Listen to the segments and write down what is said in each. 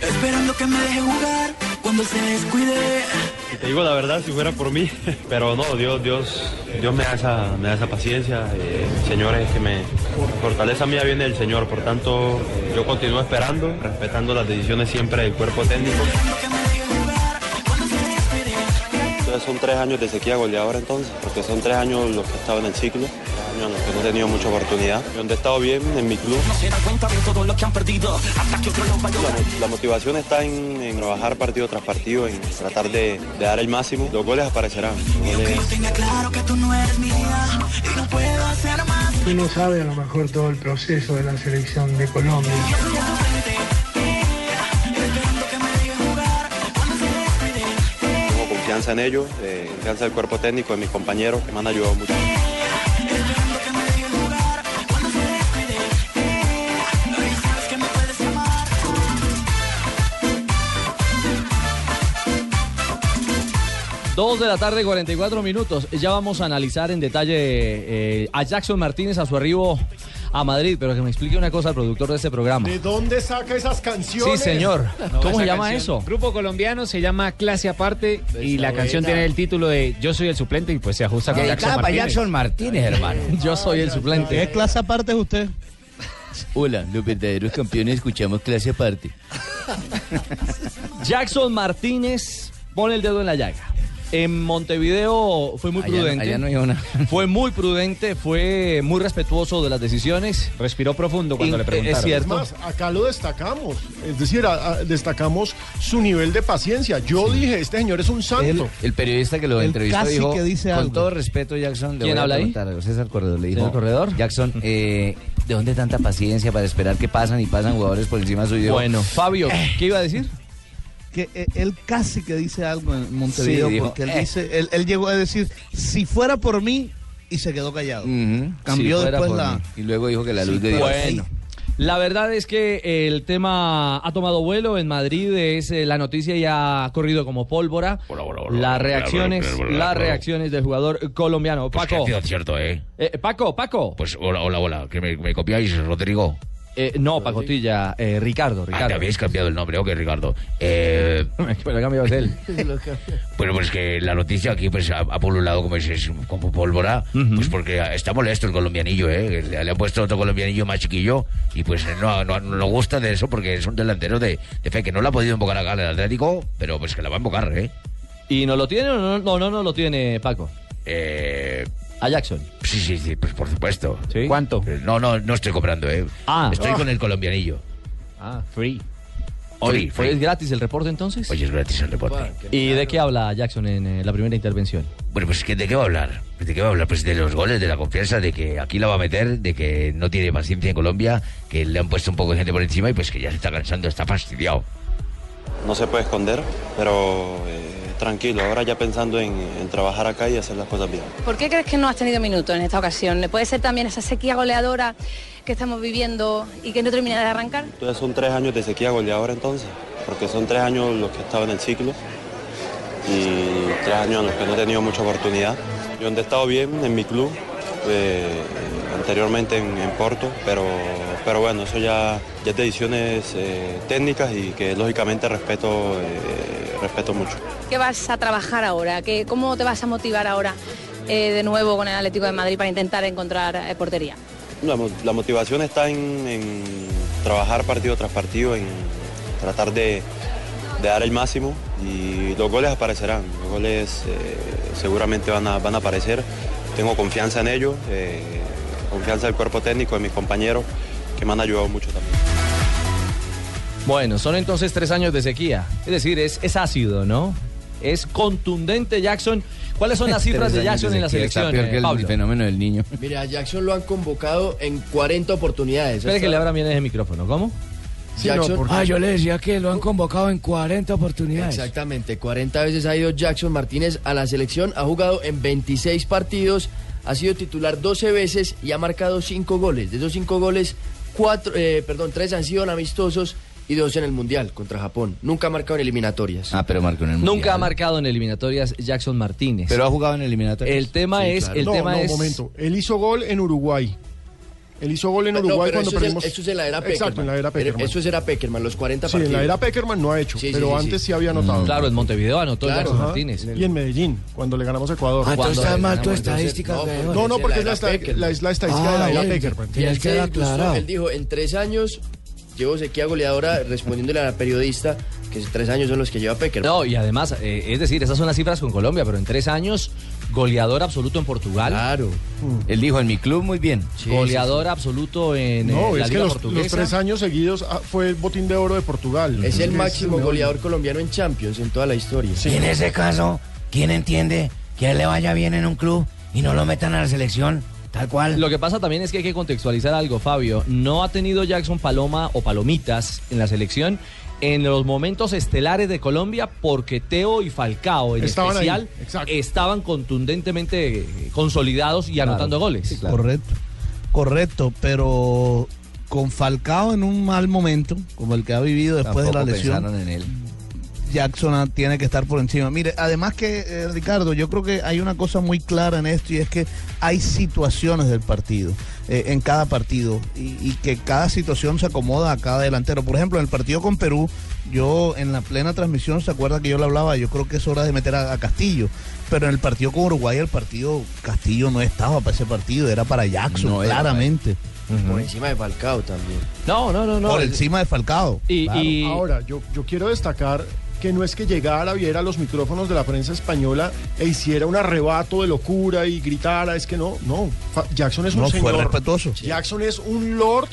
esperando que me deje jugar cuando se descuide. Y te digo la verdad, si fuera por mí, pero no, Dios, Dios, Dios me da esa, me da esa paciencia. eh, señores, que me fortaleza mía viene del Señor, por tanto, yo continúo esperando, respetando las decisiones siempre del cuerpo técnico. Entonces son tres años de sequía goleadora entonces, porque son tres años los que he estado en el ciclo, tres años en los que no he tenido mucha oportunidad, donde he estado bien en mi club. No se dan cuenta de todo lo que han perdido, hasta que otro lo vaya La, la motivación está en, en trabajar partido tras partido, en tratar de, de dar el máximo. Los goles aparecerán. Goles- tenga claro que tú no eres mi vida y no puedo hacer más. Tú no sabes a lo mejor todo el proceso de la selección de Colombia. Confianza en ellos, eh, confianza del cuerpo técnico, de mis compañeros que me han ayudado mucho. Dos de la tarde, 44 minutos. Ya vamos a analizar en detalle eh, a Jackson Martínez a su arribo a Madrid, pero que me explique una cosa al productor de este programa. ¿De dónde saca esas Sí, canciones? señor. ¿Cómo se llama canción, eso? Grupo colombiano se llama Clase Aparte y la canción buena. tiene el título de Yo soy el suplente y pues se ajusta con Jackson para Martínez. Jackson Martínez, hermano. Yo soy el suplente. clase aparte es usted? Hola, los verdaderos campeones escuchamos clase aparte. Jackson Martínez pone el dedo en la llaga. En Montevideo fue muy Allá no- prudente. allá no hay una. Fue muy prudente, fue muy respetuoso de las decisiones. Respiró profundo cuando In- le preguntaron. Es Es cierto. más, acá lo destacamos. Es decir, a- a- destacamos su nivel de paciencia. Yo dije, este señor es un santo. El periodista que lo El entrevistó casi dijo, que dice con algo". todo respeto, Jackson, le ¿Quién voy a habla ahí? preguntar algo. César Corredor le dijo, ¿Señor Corredor? Jackson, eh, ¿de dónde tanta paciencia para esperar que pasan y pasan jugadores por encima suyo? Bueno, Fabio, ¿qué iba a decir? Que eh, él casi que dice algo en Montevideo, Sí, dijo, porque él eh. dice, él, él llegó a decir, si fuera por mí, y se quedó callado. Cambió si después por la- mí. Y luego dijo que la luz de Dios. Bueno. La verdad es que el tema ha tomado vuelo en Madrid, es eh, la noticia ya ha corrido como pólvora. Las reacciones, las reacciones del jugador colombiano. Paco, cierto, ¿eh? eh, Paco, Paco. Pues hola, hola, hola, que me, me copiáis, Rodrigo. Eh, no, Pacotilla, eh, Ricardo, Ah, Ricardo. te habéis cambiado el nombre, ok, Ricardo. Eh, Pero cambiado es él. bueno, pues que la noticia aquí pues ha, ha pululado como, es, como pólvora, pues porque está molesto el colombianillo, ¿eh? Le, le han puesto otro colombianillo más chiquillo y pues no, no, no gusta de eso porque es un delantero de, de fe que no lo ha podido invocar acá el Atlético, pero pues que la va a invocar, ¿eh? ¿Y no lo tiene o no, no, no, no lo tiene Paco? Eh, A Jackson. sí, sí, sí, pues por supuesto. ¿Sí? ¿Cuánto? Eh, No, no, no estoy cobrando, ¿eh? Ah. Estoy con el colombianillo. Ah, free. Hoy, Free, free. hoy es gratis el reporte entonces. Oye, es gratis el reporte. ¿Y de qué habla Jackson en eh, la primera intervención? Bueno, pues ¿qué- ¿de qué va a hablar? ¿De qué va a hablar? Pues de los goles, de la confianza, de que aquí la va a meter, de que no tiene paciencia en Colombia, que le han puesto un poco de gente por encima y pues que ya se está cansando, está fastidiado. No se puede esconder, pero eh, tranquilo, ahora ya pensando en, en trabajar acá y hacer las cosas bien. ¿Por qué crees que no has tenido minutos en esta ocasión? ¿Puede ser también esa sequía goleadora que estamos viviendo y que no termina de arrancar? Entonces son tres años de sequía goleadora entonces, porque son tres años los que he estado en el ciclo y tres años en los que no he tenido mucha oportunidad. Yo donde he estado bien en mi club, eh, anteriormente en, en Porto, pero, pero bueno, eso ya, ya es de decisiones eh, técnicas y que lógicamente respeto, eh, respeto mucho. ¿Qué vas a trabajar ahora? ¿Qué, ¿Cómo te vas a motivar ahora eh, de nuevo con el Atlético de Madrid para intentar encontrar eh, portería? La, mo- la motivación está en, en trabajar partido tras partido, en tratar de, de dar el máximo y los goles aparecerán, los goles eh, seguramente van a, van a aparecer, tengo confianza en ello, eh, confianza del cuerpo técnico, de mis compañeros, que me han ayudado mucho también. Bueno, son entonces tres años de sequía. Es decir, es, es ácido, ¿no? Es contundente Jackson. ¿Cuáles son las cifras de Jackson en la selección? peor que el Pablo? fenómeno del niño. Mira, a Jackson lo han convocado en 40 oportunidades. Espere que le abra bien ese micrófono. ¿Cómo? Jackson- Ah, yo le decía que lo han convocado en 40 oportunidades. Exactamente, 40 veces ha ido Jackson Martínez a la selección, ha jugado en 26 partidos, ha sido titular 12 veces y ha marcado 5 goles. De esos 5 goles, cuatro, eh, perdón, 3 han sido en amistosos y 2 en el Mundial contra Japón. Nunca ha marcado en eliminatorias. Ah, pero marcó en el Nunca Mundial. ha marcado en eliminatorias Jackson Martínez. Pero ha jugado en eliminatorias. El tema Sí, es, claro. el no, tema no, es. momento. Él hizo gol en Uruguay. Él hizo gol en Uruguay cuando eso, es, perdimos. eso es en la era Peckerman. Exacto, en la era Pero Peckerman. Eso es era Peckerman, los 40 Sí, en partidos. la era Peckerman no ha hecho, Sí, pero sí, antes sí. sí, había anotado. Claro, en Montevideo anotó Claro, Jackson Ajá. Martínez. Y en Medellín, cuando le ganamos a Ecuador. Ah, entonces está mal tu estadística. no, no, porque la es la, estadística de la Ah, era. Peckerman. Ya él, queda aclarado. él dijo, en tres años llevo sequía goleadora respondiéndole a la periodista que tres años son los que lleva Peckerman. No, y además, eh, es decir, esas son las cifras con Colombia, pero en tres años, goleador absoluto en Portugal. Claro. Él dijo en mi club muy bien. goleador absoluto en eh, No, la es que Liga los, los Portuguesa. tres años seguidos ah, fue el botín de oro de Portugal. Es el máximo goleador colombiano en Champions en toda la historia. Y en ese caso, ¿quién entiende que a él le vaya bien en un club y no lo metan a la selección? Tal cual. Lo que pasa también es que hay que contextualizar algo, Fabio. No ha tenido Jackson Paloma o Palomitas en la selección en los momentos estelares de Colombia porque Teo y Falcao en Estaban especial estaban contundentemente eh, consolidados y anotando goles. Correcto, correcto, pero con Falcao en un mal momento, como el que ha vivido después de la lesión, pensaron en él. Jackson tiene que estar por encima. Mire, además que, eh, Ricardo, yo creo que hay una cosa muy clara en esto y es que hay situaciones del partido, eh, en cada partido, y, y que cada situación se acomoda a cada delantero. Por ejemplo, en el partido con Perú, yo en la plena transmisión, ¿se acuerda que yo le hablaba? Yo creo que es hora de meter a, a Castillo. Pero en el partido con Uruguay, el partido Castillo no estaba para ese partido, era para Jackson, No era para claramente. Por encima de Falcao también. No, no, no, no. Por encima de Falcao. Y, claro. y- Ahora, yo, yo quiero destacar que no es que llegara, viera los micrófonos de la prensa española e hiciera un arrebato de locura y gritara, es que no, no. Jackson es un No, fue señor. respetuoso. Jackson es un lord.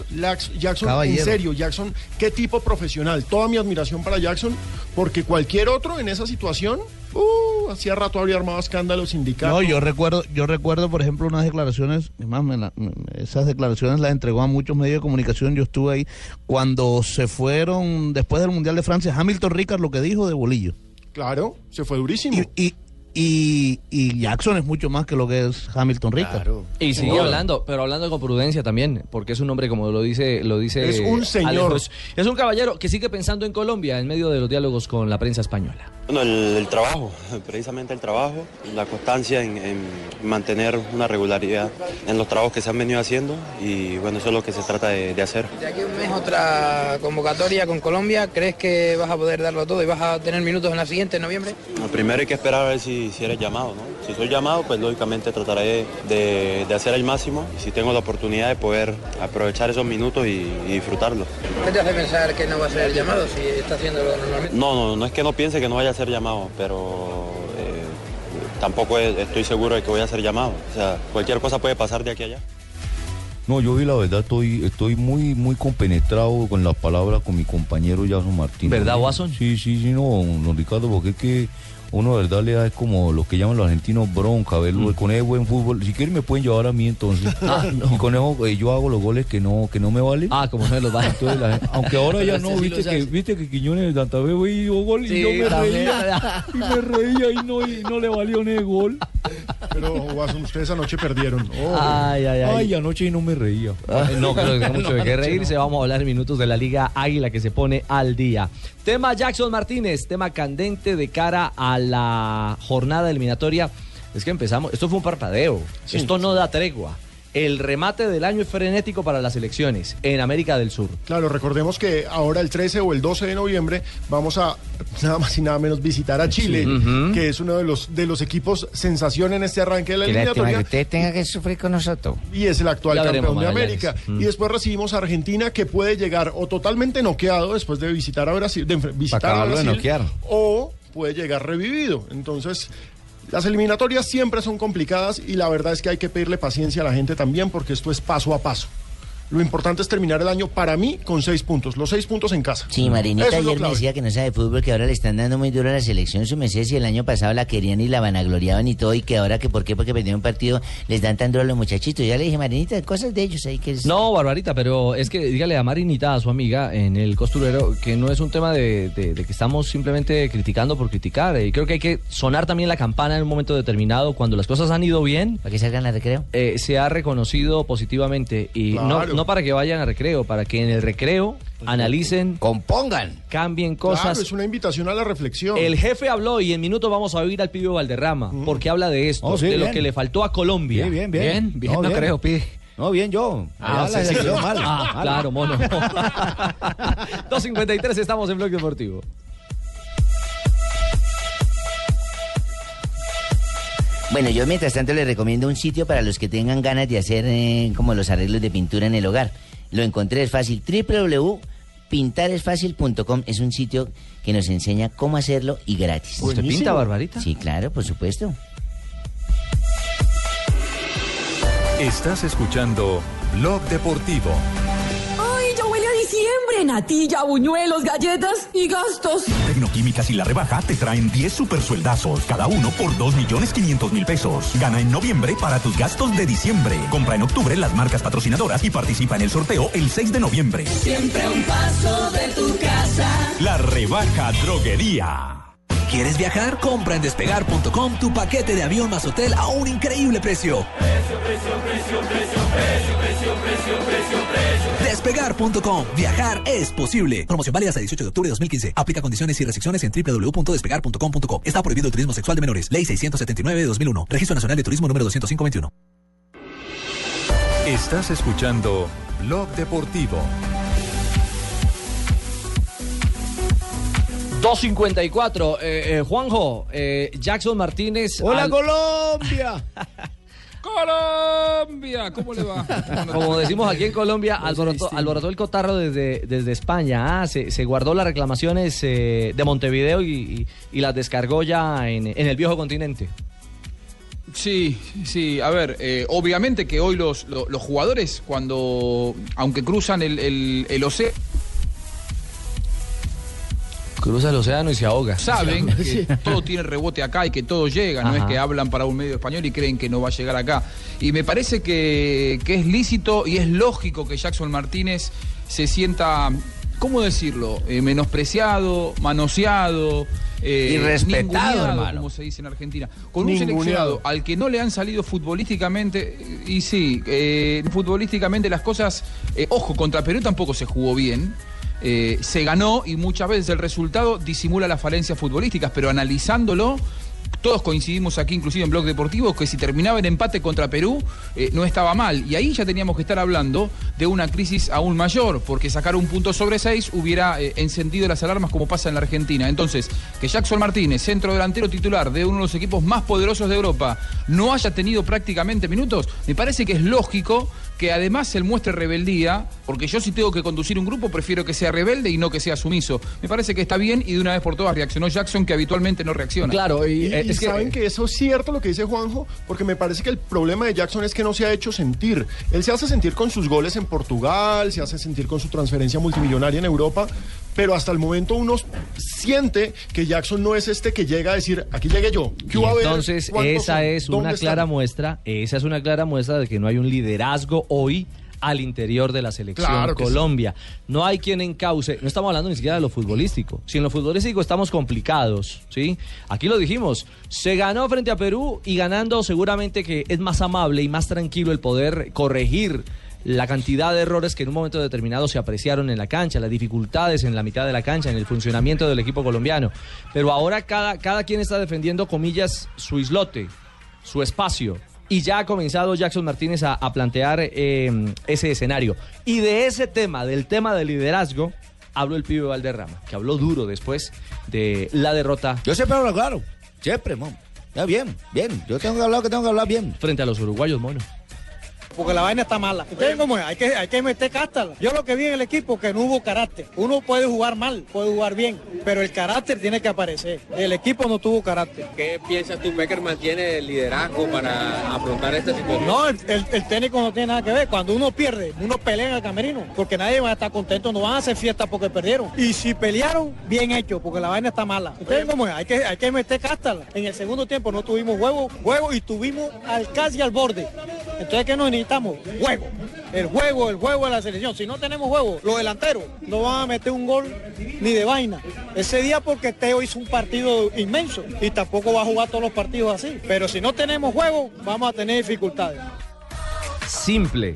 Jackson, Caballero. en serio, Jackson, qué tipo profesional. Toda mi admiración para Jackson, porque cualquier otro en esa situación, uh, hacía rato habría armado escándalos, sindicatos. No, yo recuerdo, yo recuerdo, por ejemplo, unas declaraciones, es más, me la- me- esas declaraciones las entregó a muchos medios de comunicación, yo estuve ahí, cuando se fueron, después del Mundial de Francia, Hamilton Ricard lo que dijo de Bolillo. Claro, se fue durísimo. Y, y, y, y Jackson es mucho más que lo que es Hamilton Ricard. Claro. Y sigue No. hablando, pero hablando con prudencia también, porque es un hombre como lo dice, lo dice. Es un señor. Es un caballero que sigue pensando en Colombia en medio de los diálogos con la prensa española. Bueno, el, el trabajo, precisamente el trabajo, la constancia en, en mantener una regularidad en los trabajos que se han venido haciendo y bueno, eso es lo que se trata de, de hacer. De aquí un mes otra convocatoria con Colombia, ¿crees que vas a poder darlo todo y vas a tener minutos en la siguiente, en noviembre? Lo primero hay que esperar a ver si, si eres llamado, ¿no? Si soy llamado, pues lógicamente trataré de, de hacer el máximo y si tengo la oportunidad de poder aprovechar esos minutos y, y disfrutarlos. ¿Qué te hace pensar que no va a ser llamado si está haciéndolo normalmente? No, no, no es que no piense que no vaya a ser llamado, pero eh, tampoco es- estoy seguro de que voy a ser llamado. O sea, cualquier cosa puede pasar de aquí a allá. No, yo vi la verdad, estoy, estoy muy, muy compenetrado con las palabras con mi compañero Jason Martínez. ¿Verdad, Watson? Sí, sí, sí, no, don Ricardo, porque es que uno de verdad le da es como lo que llaman los argentinos bronca, verlo, con ese buen fútbol. Si quieren me pueden llevar a mí entonces. Ah, no. Y con eso eh, yo hago los goles que no, que no me valen. Ah, como no los va. Entonces, la gente- aunque ahora ya no, sí viste que, viste que Quiñones de Santa Fe fue y dio gol Sí, y yo me reía. Y me reía y no, y no le valió ni el gol. Pero, Watson, ustedes anoche perdieron. Oh. Ay, ay, ay. Ay, anoche y no me reía. Eh, No creo que mucho de qué reírse. Vamos a hablar en minutos de la Liga Águila que se pone al día. Tema Jackson Martínez, tema candente de cara a la jornada eliminatoria. Es que empezamos, esto fue un parpadeo. Sí, esto no da tregua. El remate del año es frenético para las elecciones en América del Sur. Claro, recordemos que ahora el 13 o el 12 de noviembre vamos a nada más y nada menos visitar a Chile, que es uno de los de los equipos sensación en este arranque de la lástima que eliminatoria usted tenga que sufrir con nosotros. y es el actual Ya veremos, campeón de. América. Mm. Y después recibimos a Argentina que puede llegar o totalmente noqueado después de visitar a Brasil, de visitar a acabarlo de Brasil, noquear. o puede llegar revivido. Entonces, Las eliminatorias siempre son complicadas y la verdad es que hay que pedirle paciencia a la gente también porque esto es paso a paso. Lo importante es terminar el año para mí con seis puntos, los seis puntos en casa. Sí, Marinita Eso ayer me decía que no sabe de fútbol, que ahora le están dando muy duro a la selección su mesés y el año pasado la querían y la vanagloriaban y todo, y que ahora que por qué, porque perdieron un partido, les dan tan duro a los muchachitos. Ya le dije, Marinita, cosas de ellos ahí que es... No, Barbarita, pero es que dígale a Marinita, a su amiga, en el costurero, que no es un tema de, de- de que estamos simplemente criticando por criticar. Y creo que hay que sonar también la campana en un momento determinado, cuando las cosas han ido bien. ¿Para que salgan a recreo? eh, se ha reconocido positivamente. Y Claro. no para que vayan a recreo, para que en el recreo analicen, compongan, cambien Claro, cosas. es una invitación a la reflexión. El jefe habló y en minutos vamos a oír al pibe Valderrama, porque habla de esto, Oh, sí, de lo bien. que le faltó a Colombia. Sí, bien, bien. Bien, bien, no creo, pi. No, bien yo. Ah, sí, sí. mal, Ah, mal. claro, mono. 2.53 estamos en Blog Deportivo. Bueno, yo mientras tanto les recomiendo un sitio para los que tengan ganas de hacer eh, como los arreglos de pintura en el hogar. Lo encontré, es fácil, www.pintaresfacil.com es un sitio que nos enseña cómo hacerlo y gratis. ¿Usted pinta. Barbarita? Sí, claro, por supuesto. Estás escuchando Blog Deportivo. Natilla, buñuelos, galletas y gastos. Tecnoquímicas y la rebaja te traen 10 super sueldazos, cada uno por 2 millones 500 mil pesos. Gana en noviembre para tus gastos de diciembre. Compra en octubre las marcas patrocinadoras y participa en el sorteo el 6 de noviembre. Siempre un paso de tu casa. La rebaja droguería. ¿Quieres viajar? Compra en despegar.com tu paquete de avión más hotel a un increíble precio. Despegar.com. Viajar es posible. Promoción válida hasta 18 de octubre de 2015. Aplica condiciones y restricciones en www.despegar.com.co. Está prohibido el turismo sexual de menores. Ley 679 de 2001. Registro Nacional de Turismo número 20521. Estás escuchando Blog Deportivo. 2.54. Eh, eh, Juanjo, eh, Jackson Martínez. ¡Hola, al- Colombia! Colombia, ¿cómo le va? Como decimos aquí en Colombia, alborotó, alborotó el cotarro desde, desde España. Ah, se, se guardó las reclamaciones eh, de Montevideo y, y- y las descargó ya en, en el viejo continente. Sí, sí, a ver, eh, obviamente que hoy los, lo- los jugadores, cuando, aunque cruzan el, el, el océano, Cruza el océano y se ahoga. saben que todo tiene rebote acá y que todo llega, no es que hablan para un medio español y creen que no va a llegar acá. Y me parece que, que es lícito y es lógico que Jackson Martínez se sienta, ¿cómo decirlo? Eh, menospreciado, manoseado. eh, Irrespetado, hermano. como se dice en Argentina. Con un seleccionado al que no le han salido futbolísticamente, y sí, eh, futbolísticamente las cosas, eh, ojo, contra Perú tampoco se jugó bien. Eh, se ganó y muchas veces el resultado disimula las falencias futbolísticas, pero analizándolo, todos coincidimos aquí, inclusive en Blog Deportivo, que si terminaba en empate contra Perú, eh, no estaba mal. Y ahí ya teníamos que estar hablando de una crisis aún mayor, porque sacar un punto sobre seis hubiera eh, encendido las alarmas como pasa en la Argentina. Entonces, que Jackson Martínez, centro delantero titular de uno de los equipos más poderosos de Europa, no haya tenido prácticamente minutos, me parece que es lógico que además él muestre rebeldía, porque yo si tengo que conducir un grupo prefiero que sea rebelde y no que sea sumiso. Me parece que está bien y de una vez por todas reaccionó Jackson que habitualmente no reacciona. Claro, y, Y, eh, y es que, saben que eso es cierto lo que dice Juanjo, porque me parece que el problema de Jackson es que no se ha hecho sentir. Él se hace sentir con sus goles en Portugal, se hace sentir con su transferencia multimillonaria en Europa, pero hasta el momento uno siente que Jackson no es este que llega a decir, aquí llegué yo. ¿qué Y hubo a ver? entonces ¿Cuántos esa son? es ¿Dónde una están?". clara muestra, esa es una clara muestra de que no hay un liderazgo hoy al interior de la selección Claro que sí. Colombia. No hay quien encauce, no estamos hablando ni siquiera de lo futbolístico. Si en lo futbolístico estamos complicados, ¿sí? Aquí lo dijimos, se ganó frente a Perú y ganando seguramente que es más amable y más tranquilo el poder corregir la cantidad de errores que en un momento determinado se apreciaron en la cancha, las dificultades en la mitad de la cancha, en el funcionamiento del equipo colombiano. Pero ahora cada, cada quien está defendiendo, comillas, su islote, su espacio. Y ya ha comenzado Jackson Martínez a, a plantear eh, ese escenario. Y de ese tema, del tema del liderazgo, habló el pibe Valderrama, que habló duro después de la derrota. Yo siempre hablo claro. Siempre, mom. Ya bien, bien. Yo tengo que hablar que tengo que hablar bien. Frente a los uruguayos, mono. Porque la vaina está mala. ¿Ustedes cómo es? Hay que, hay que meter casta. Yo lo que vi en el equipo que no hubo carácter. Uno puede jugar mal, puede jugar bien, pero el carácter tiene que aparecer. El equipo no tuvo carácter. ¿Qué piensas tú, Becker mantiene el liderazgo para afrontar esta situación? No, el, el- el técnico no tiene nada que ver. Cuando uno pierde, uno pelea en el camerino, porque nadie va a estar contento, no van a hacer fiesta porque perdieron. Y si pelearon, bien hecho, porque la vaina está mala. ¿Ustedes cómo es? Hay que, hay que meter casta. En el segundo tiempo no tuvimos huevo, huevo y tuvimos al casi al borde. Entonces, ¿qué nos necesitamos? Huevo. El juego, el juego de la selección. Si no tenemos huevo, los delanteros no van a meter un gol ni de vaina. Ese día porque Teo hizo un partido inmenso y tampoco va a jugar todos los partidos así. Pero si no tenemos juego, vamos a tener dificultades. Simple,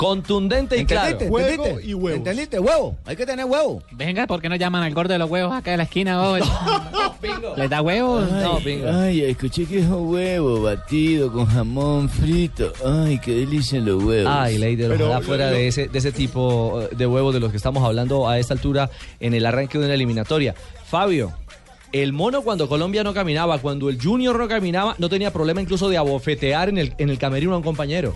contundente y claro. Juego y huevos. ¿Entendiste? Huevo. Hay que tener huevo. Venga, ¿por qué no llaman al gordo de los huevos acá de la esquina hoy? ¿Les da huevos? Ay, ay, escuché que es un huevo batido con jamón frito. Ay, qué delicia los huevos. Ay, Leider, Pero ojalá lo- fuera lo- de ese, de ese tipo eh, de huevos de los que estamos hablando a esta altura en el arranque de una eliminatoria. Fabio, el mono cuando Colombia no caminaba, cuando el Junior no caminaba, no tenía problema incluso de abofetear en el, en el camerino a un compañero.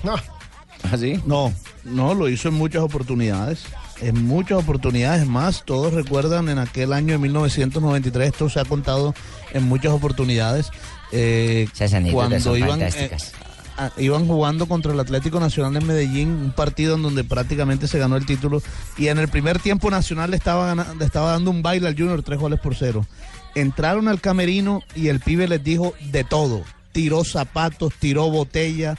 ¿Ah, sí? No, no, lo hizo en muchas oportunidades. En muchas oportunidades más. Todos recuerdan en aquel año de 1993, esto se ha contado en muchas oportunidades. eh, son iban, eh, a- iban jugando contra el Atlético Nacional en Medellín, un partido en donde prácticamente se ganó el título. Y en el primer tiempo Nacional le estaba, le estaba dando un baile al Junior, tres goles por cero. Entraron al camerino y el pibe les dijo de todo. Tiró zapatos, tiró botella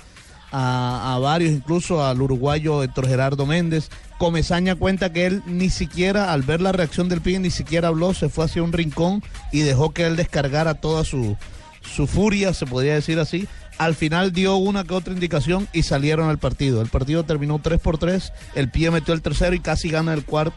a, varios, incluso al uruguayo Héctor Gerardo Méndez. Comesaña cuenta que él ni siquiera, al ver la reacción del pibe, ni siquiera habló, se fue hacia un rincón y dejó que él descargara toda su, su furia, se podría decir así. Al final dio una que otra indicación y salieron al partido. El partido terminó 3 por 3, el pie metió el tercero y casi gana el cuarto,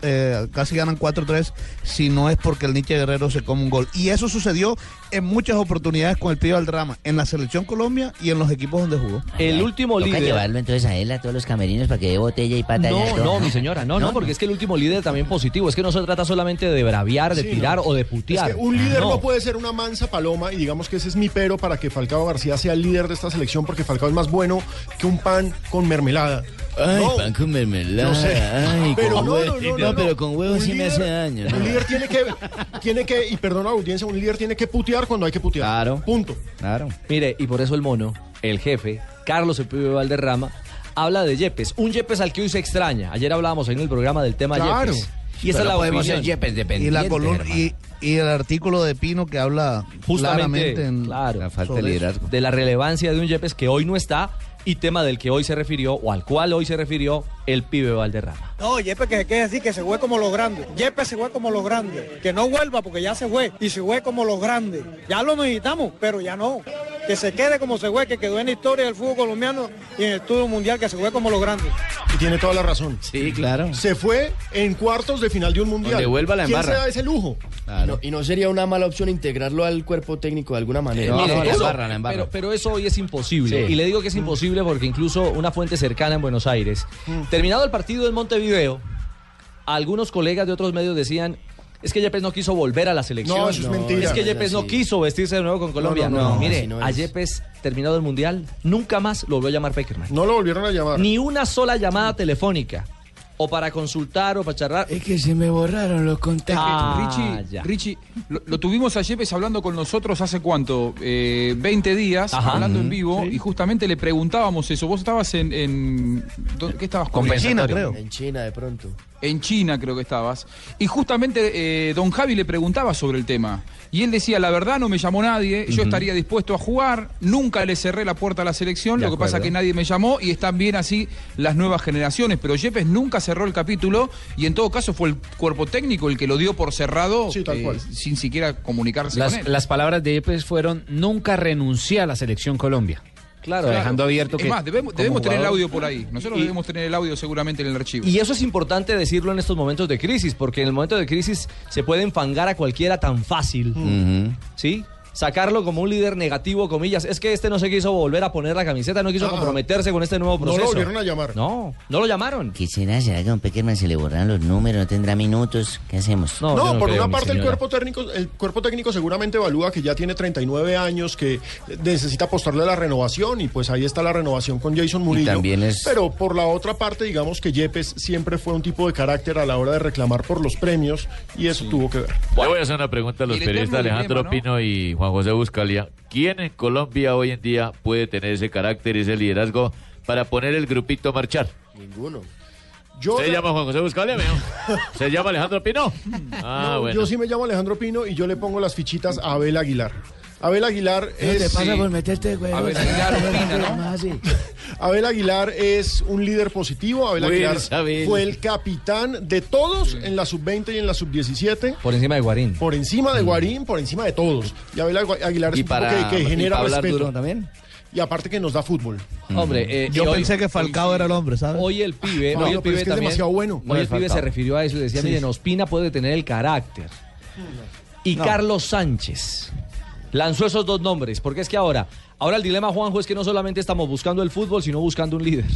casi ganan 4-3 si no es porque el Nietzsche Guerrero se come un gol. Y eso sucedió en muchas oportunidades con el pibe Aldrama, en la selección Colombia y en los equipos donde jugó. El último Toca líder. llevarlo entonces a él, a todos los camerinos, para que dé botella y pata. No, todo. no, mi señora, no, no, porque es que el último líder también positivo. Es que no se trata solamente de braviar, de Sí, tirar no. o de Es putear. que un líder no. No. puede ser una mansa paloma y digamos que ese es mi pero para que Falcao García sea el líder de esta selección porque Falcao es más bueno que un pan con mermelada. Ay, No, pan con mermelada. yo sé. Ay, Pero con no, huevo. no, no, no, no. pero con huevo Un sí me hace daño. ¿no? Un líder tiene que, tiene que, y perdona audiencia, un líder tiene que putear cuando hay que putear. Claro. Punto. Claro. Mire, y por eso el mono, el jefe, Carlos Epibe Valderrama, habla de Yepes. Un Yepes al que hoy se extraña. Ayer hablábamos ahí en el programa del tema Claro. Yepes. Y esa es la opinión. y la columna y, y el artículo de Pino que habla Justamente, claramente en claro, la falta de liderazgo. de la relevancia de un Yepes que hoy no está y tema del que hoy se refirió o al cual hoy se refirió el pibe Valderrama. No, Yepe que se quede así, que se juegue como los grandes. Yepe se juegue como los grandes. Que no vuelva porque ya se fue. Y se juegue como los grandes. Ya lo necesitamos, pero ya no. Que se quede como se fue, que quedó en la historia del fútbol colombiano y en el estudio mundial, que se juegue como los grandes. Y tiene toda la razón. Sí, claro. Se fue en cuartos de final de un mundial. Donde vuelva la ¿Quién se embarra. da ese lujo? Y, no, y no sería una mala opción integrarlo al cuerpo técnico de alguna manera. Mire, eso- Pero, pero eso hoy es imposible. Sí. Y le digo que es imposible porque incluso una fuente cercana en Buenos Aires, terminado el partido en Montevideo, algunos colegas de otros medios decían. Es que Yepes no quiso volver a la selección. No, eso es mentira. Es que No es Yepes no quiso vestirse de nuevo con Colombia. no, no, no, Mire, a es. Yepes, terminado el mundial, nunca más lo volvió a llamar Peckerman. No lo volvieron a llamar. Ni una sola llamada telefónica. O para consultar o para charlar. Es que se me borraron los contactos. Ah, Richie, ya. Richie lo, lo tuvimos a Yepes hablando con nosotros hace cuánto, Eh, 20 días, Ajá. hablando en Ujú. vivo, y justamente le preguntábamos eso. Vos estabas en... en ¿dónde- ¿Qué estabas En China, creo. En China, de pronto. En China creo que estabas. Y justamente eh, don Javi le preguntaba sobre el tema. Y él decía, la verdad no me llamó nadie, yo estaría dispuesto a jugar, nunca le cerré la puerta a la selección, De lo que pasa acuerdo. que nadie me llamó y están bien así las nuevas generaciones, pero Yepes nunca cerró el capítulo y en todo caso fue el cuerpo técnico el que lo dio por cerrado eh, sin siquiera comunicarse Las, con él. las palabras de Yepes fueron, nunca renuncié a la selección Colombia. Claro. Dejando abierto es que... más, debemos, debemos tener el audio por ahí. Nosotros Y- debemos tener el audio seguramente en el archivo. Y eso es importante decirlo en estos momentos de crisis, porque en el momento de crisis se puede enfangar a cualquiera tan fácil, ¿sí? Sacarlo como un líder negativo, comillas. Es que este no se quiso volver a poner la camiseta, no quiso Ah. comprometerse con este nuevo No proceso. lo volvieron a llamar. No, no lo llamaron. ¿Qué será? ¿Será que a don Peckerman se le borran los números? ¿No tendrá minutos? ¿Qué hacemos? No, por una parte el cuerpo técnico, el cuerpo técnico seguramente evalúa que ya tiene 39 años, que necesita apostarle a la renovación y pues ahí está la renovación con Jason Murillo. también es- Pero por la otra parte, digamos que Yepes siempre fue un tipo de carácter a la hora de reclamar por los premios y eso tuvo que ver. Le voy a hacer una pregunta a los periodistas Alejandro ¿no? Pino y Juan José Buscalia. ¿Quién en Colombia hoy en día puede tener ese carácter y ese liderazgo para poner el grupito a marchar? Ninguno. ¿Se llama Juan José Buscalia? ¿Se llama Alejandro Pino? Ah, No, bueno. Yo sí me llamo Alejandro Pino y yo le pongo las fichitas a Abel Aguilar. Abel Aguilar ¿Qué es... te pasa por meterte, güey? Abel Aguilar ¿no? Abel Aguilar es un líder positivo. Abel Aguilar fue el capitán de todos en la sub-20 y en la sub-17. Por encima de Guarín. Por encima de Guarín, por encima de todos. Y Abel Agu- Aguilar es Y un para- que, genera respeto. duro también. Y aparte que nos da fútbol. Hombre, eh, Yo hoy- pensé que Falcao era el hombre, ¿sabes? Hoy el pibe, No, hoy el es pibe es demasiado bueno. No Hoy el pibe se refirió a eso y decía, Sí. miren, Ospina puede tener el carácter. Y No. Carlos Sánchez lanzó esos dos nombres, porque es que ahora, ahora el dilema, Juanjo, es que no solamente estamos buscando el fútbol, sino buscando un líder.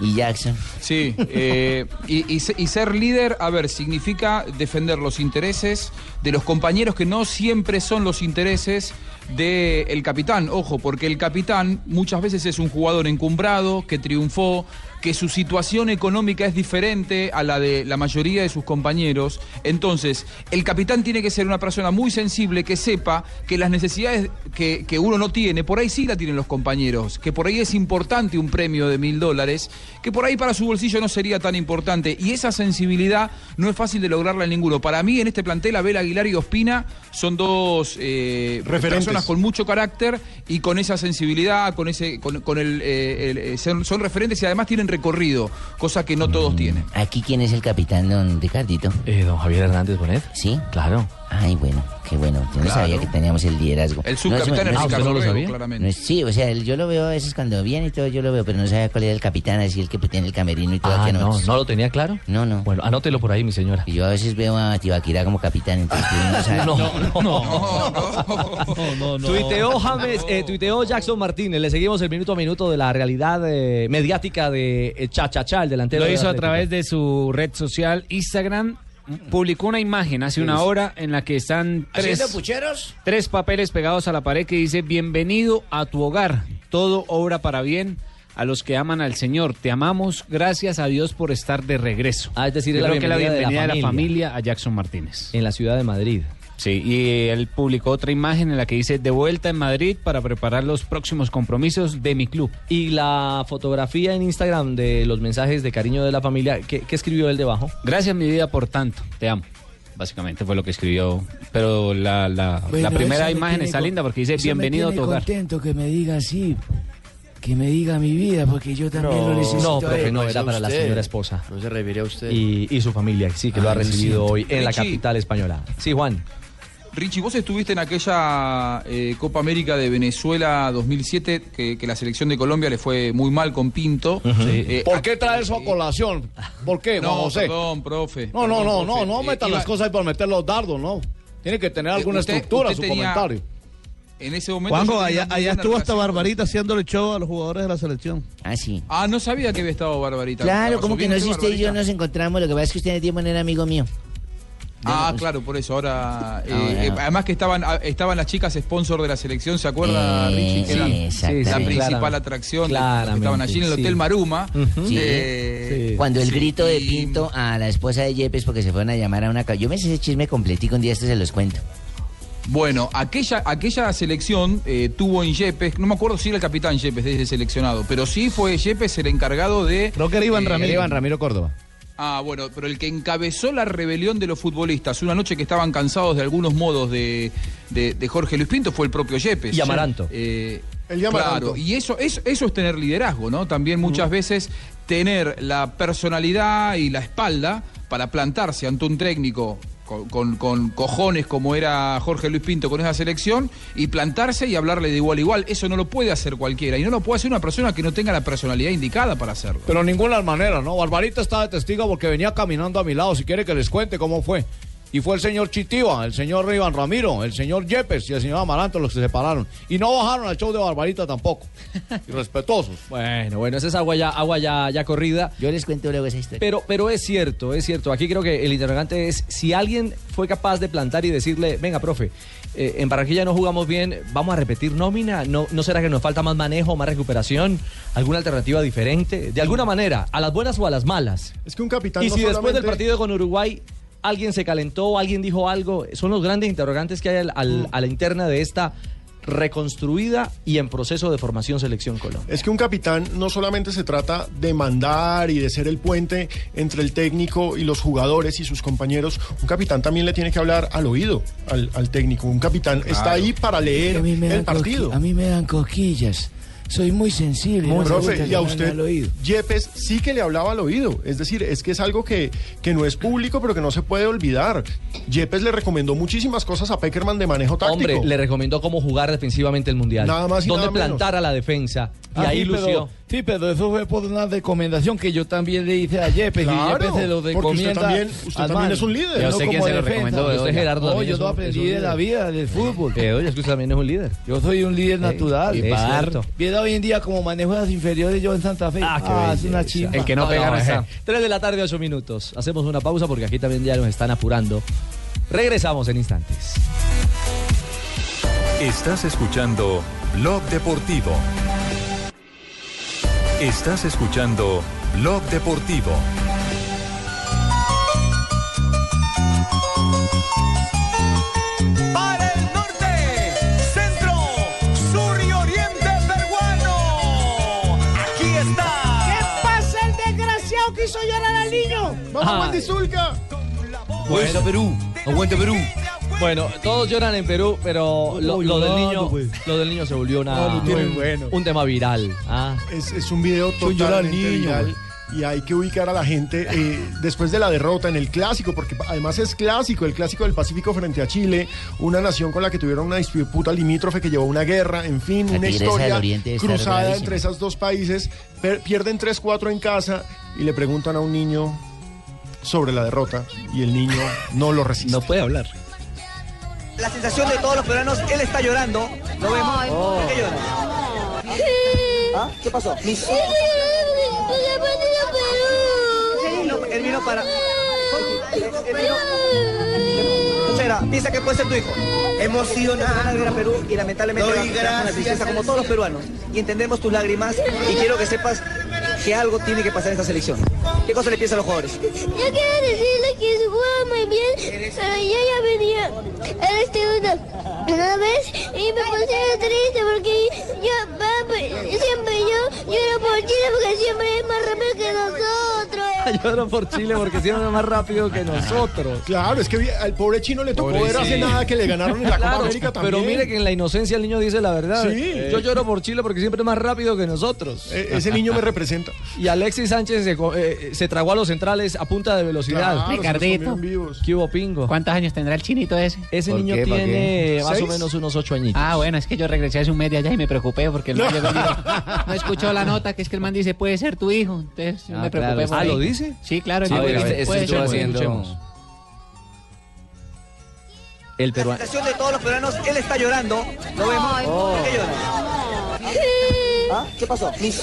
¿Y Jackson? Sí, eh, y, y se- y ser líder, a ver, significa defender los intereses de los compañeros que no siempre son los intereses del capitán. Ojo, porque el capitán muchas veces es un jugador encumbrado, que triunfó, que su situación económica es diferente a la de la mayoría de sus compañeros. Entonces, el capitán tiene que ser una persona muy sensible que sepa que las necesidades que, que uno no tiene, por ahí sí la tienen los compañeros, que por ahí es importante un premio de mil dólares, que por ahí para su bolsillo no sería tan importante. Y esa sensibilidad no es fácil de lograrla en ninguno. Para mí, en este plantel, Abel Aguilar y Ospina son dos eh, Referentes. personas con mucho carácter y con esa sensibilidad, con ese, con, con el, eh, el- eh, son, son referentes y además tienen recorrido, cosa que no todos tienen. ¿Aquí quién es el capitán, don Ricardito? Eh, don Javier Hernández Bonet. ¿Sí? Claro. Ay, bueno, qué bueno. Yo no sabía que teníamos el liderazgo. El subcapitán es No, no, Rego, no, claramente. no es- sí, o sea, el- yo lo veo a veces cuando viene y todo, yo lo veo, pero no sabía cuál era el capitán, así el que tiene el camerino y todo. Ah, no, ¿no lo tenía claro? No, no. Bueno, anótelo por ahí, mi señora. Y yo a veces veo a Tibaquira como capitán, entonces uno sabe. No, no, no. Tuiteó James, eh, tuiteó Jackson Martínez. Le seguimos el minuto a minuto de la realidad eh, mediática de eh, Chachachá, el delantero. Lo hizo a través de su red social Instagram. Publicó una imagen hace una hora en la que están tres, ¿Haciendo pucheros? tres papeles pegados a la pared que dice Bienvenido a tu hogar. Todo obra para bien. A los que aman al Señor, te amamos. Gracias a Dios por estar de regreso. Ah, es decir, Yo es la creo que la bienvenida de la bienvenida de la familia. familia a Jackson Martínez. En la ciudad de Madrid. Sí, y él publicó otra imagen en la que dice de vuelta en Madrid para preparar los próximos compromisos de mi club. Y la fotografía en Instagram de los mensajes de cariño de la familia, ¿qué, qué escribió él debajo? Gracias mi vida por tanto, te amo. Básicamente fue lo que escribió. Pero la, la, Bueno, la primera imagen está linda porque dice me bienvenido a tu hogar. contento que me diga así, que me diga mi vida, porque yo también lo necesito. no, a profe, él. no, era para la señora esposa. No se refiere a usted. Y, y su familia, sí, que lo ha Ay, lo recibido hoy en la capital española. Sí, Juan. Richie, vos estuviste en aquella eh, Copa América de Venezuela 2007, que, que la selección de Colombia le fue muy mal con Pinto. Eh, ¿Por qué trae eso a colación? ¿Por qué, No, José? perdón, profe. No, no, Perdón, no, no, profe. no Eh, metan iba- las cosas ahí por meter los dardos, no. Tiene que tener alguna usted- estructura usted su tenía- comentario. En ese momento. Juanjo, allá, estuvo hasta Barbarita haciéndole show a los jugadores de la selección. Ah, sí. Ah, no sabía que había estado Barbarita. Claro, ¿La como que no usted, si usted y yo nos encontramos, lo que pasa es que usted en el tiempo no era amigo mío. Ah, claro, por eso. Ahora, eh, Ahora. eh, además que estaban ah, estaban las chicas sponsor de la selección, ¿se acuerda, Eh, Richie? Que sí, eran la principal claramente. atracción. Claramente, estaban allí en el sí. Hotel Maruma. Sí. Eh, Cuando el sí, grito de Pinto a la esposa de Yepes porque se fueron a llamar a una... Yo me sé ese chisme completico, un día este se los cuento. Bueno, aquella, aquella selección eh, tuvo en Yepes, no me acuerdo si era el capitán Yepes de ese seleccionado, pero sí fue Yepes el encargado de. Creo que era Iván eh, Ramírez. Iván Ramiro Córdoba. Ah, bueno, pero el que encabezó la rebelión de los futbolistas una noche que estaban cansados de algunos modos de, de- de Jorge Luis Pinto fue el propio Yepes. Y Amaranto. Eh, El de Amaranto. Claro, y eso, eso, eso es tener liderazgo, ¿no? También muchas veces tener la personalidad y la espalda para plantarse ante un técnico con, con- cojones como era Jorge Luis Pinto con esa selección y plantarse y hablarle de igual a igual. Eso no lo puede hacer cualquiera y no lo puede hacer una persona que no tenga la personalidad indicada para hacerlo. Pero ninguna manera, ¿no? Barbarita está de testigo porque venía caminando a mi lado. Si quiere que les cuente cómo fue. Y fue el señor Chitiva, el señor Iván Ramiro, el señor Yepes y el señor Amaranto los que se separaron. Y no bajaron al show de Barbarita tampoco. Irrespetuosos. Bueno, bueno, esa es agua ya, agua ya, ya corrida. Yo les cuento luego esa historia. Pero, pero es cierto, es cierto. Aquí creo que el interrogante es si alguien fue capaz de plantar y decirle, venga, profe, eh, en Barranquilla no jugamos bien, vamos a repetir nómina, ¿No, ¿no será que nos falta más manejo, más recuperación, alguna alternativa diferente? De alguna manera, a las buenas o a las malas. Es que un capitán Y no si después del partido con Uruguay alguien se calentó, alguien dijo algo, son los grandes interrogantes que hay al- al- a la interna de esta reconstruida y en proceso de formación selección Colombia. Es que un capitán no solamente se trata de mandar y de ser el puente entre el técnico y los jugadores y sus compañeros, un capitán también le tiene que hablar al oído al, al técnico. Un capitán está ahí para leer A mí me el partido. A mí me dan cosquillas. Soy muy sensible. no me gusta Profe, y a usted. Yepes sí que le hablaba al oído. Es decir, es que es algo que, que no es público, pero que no se puede olvidar. Yepes le recomendó muchísimas cosas a Peckerman de manejo táctico. Hombre, le recomendó cómo jugar defensivamente el Mundial. Nada más y Dónde nada menos. plantar a la defensa. Y Ah, ahí sí, lució. Pero, sí, pero eso fue por una recomendación que yo también le hice a Yepes Claro, y Yepes se lo usted recomienda. también- usted también es un líder. Yo Yo sé quién se lo defensa. recomendó. Usted, oiga. Gerardo, No, yo es no un- aprendí de la vida, del fútbol. Eh, oye, es que usted también es un líder. Yo soy un líder natural. es cierto. Viera hoy en día como manejo las inferiores yo en Santa Fe. Ah, qué es una chimba. El que no pega no está. 3 de la tarde, 8 minutos. Hacemos una pausa porque aquí también ya nos están apurando. Regresamos en instantes. Estás escuchando Blog Deportivo. Estás escuchando Blog Deportivo. ¡Vamos, Ah. Mandizulca! Bueno, Perú. Aguante Perú. Bueno, todos lloran en Perú, pero lo, lo del niño, lo del niño se volvió una, No, un- bueno. un tema viral. Ah. Es, es un video totalmente niño, viral. Y hay que ubicar a la gente eh, después de la derrota en el clásico, porque además es clásico, el clásico del Pacífico frente a Chile, una nación con la que tuvieron una disputa limítrofe que llevó a una guerra, en fin, La una historia cruzada entre esos dos países. Per- pierden 3-4 en casa y le preguntan a un niño sobre la derrota y el niño no lo resiste. No puede hablar. La sensación de todos los peruanos, él está llorando. ¿Lo vemos? ¿Por qué llora? ¿Ah? ¿Qué pasó? Mis- Él vino, él vino para... Él vino... Escucha, piensa que puede ser tu hijo. Hemos sido nada a Perú y lamentablemente Doy va a pasar una gracias tristeza como todos los peruanos. Y entendemos tus lágrimas y quiero que sepas que algo tiene que pasar en esta selección. ¿Qué cosa le piensan los jugadores? Yo quiero decirle que se juega muy bien, pero yo ya venía a este una, vez y me puse triste porque yo, papi, siempre yo lloro por Chile porque siempre es más rápido que nosotros. Lloro por Chile porque siempre es más rápido que nosotros. Claro, es que al pobre chino le tocó ver hace nada que le ganaron en la Copa Claro, América también. Pero mire que en la inocencia el niño dice la verdad. Sí. Yo lloro por Chile porque siempre es más rápido que nosotros. E- ese niño me representa. Y Alexis Sánchez se, co- eh, se tragó a los centrales a punta de velocidad. Claro, Ricardito. comieron vivos. ¿Qué hubo, pingo? ¿Cuántos años tendrá el chinito ese? Ese ¿Por niño tiene más o menos unos ocho añitos. Ah, bueno, es que yo regresé hace un mes de allá y me preocupé porque el dijo, no escuchó la nota, que es que el man dice, puede ser tu hijo. Entonces yo Ah, me claro. preocupé por Ah, ahí. ¿lo dice? Sí, claro. Sí, el ver, este- este estuvo La peruano. sensación de todos los peruanos, él está llorando. ¿Lo vemos? ¿Por qué llora? ¿Ah? ¿Qué pasó? Mis-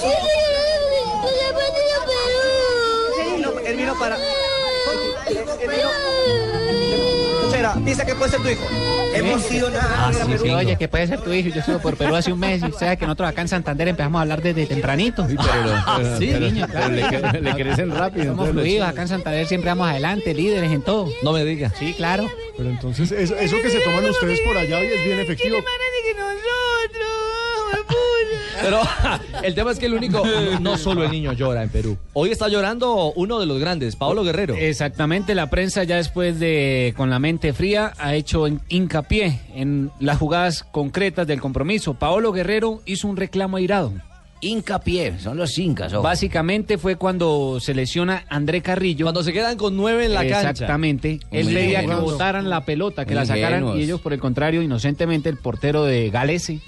vino, él vino para... Él vino... Piensa que puede ser tu hijo. Hemos sido nada Ah, sí, sí, oye, que puede ser tu hijo. Yo estuve por Perú hace un mes y usted sabe que nosotros acá en Santander empezamos a hablar desde tempranito. pero- sí, pero- niño, pero le claro. cre- le crecen rápido, Somos fluidos, acá en Santander siempre vamos adelante, líderes en todo. No me diga. Sí, claro. Pero entonces, eso, eso que se toman ustedes por allá hoy es bien efectivo. Pero el tema es que el único, no solo el niño llora en Perú. Hoy está llorando uno de los grandes, Pablo Guerrero. Exactamente, la prensa ya después de con la mente fría ha hecho hincapié en las jugadas concretas del compromiso. Paolo Guerrero hizo un reclamo airado. Hincapié, son los incas. ojo. Básicamente fue cuando se lesiona André Carrillo. Cuando se quedan con nueve en la cancha. Exactamente. Él pedía que botaran la pelota, que Muy la sacaran ingenuos. y ellos por el contrario, inocentemente, el portero de Galese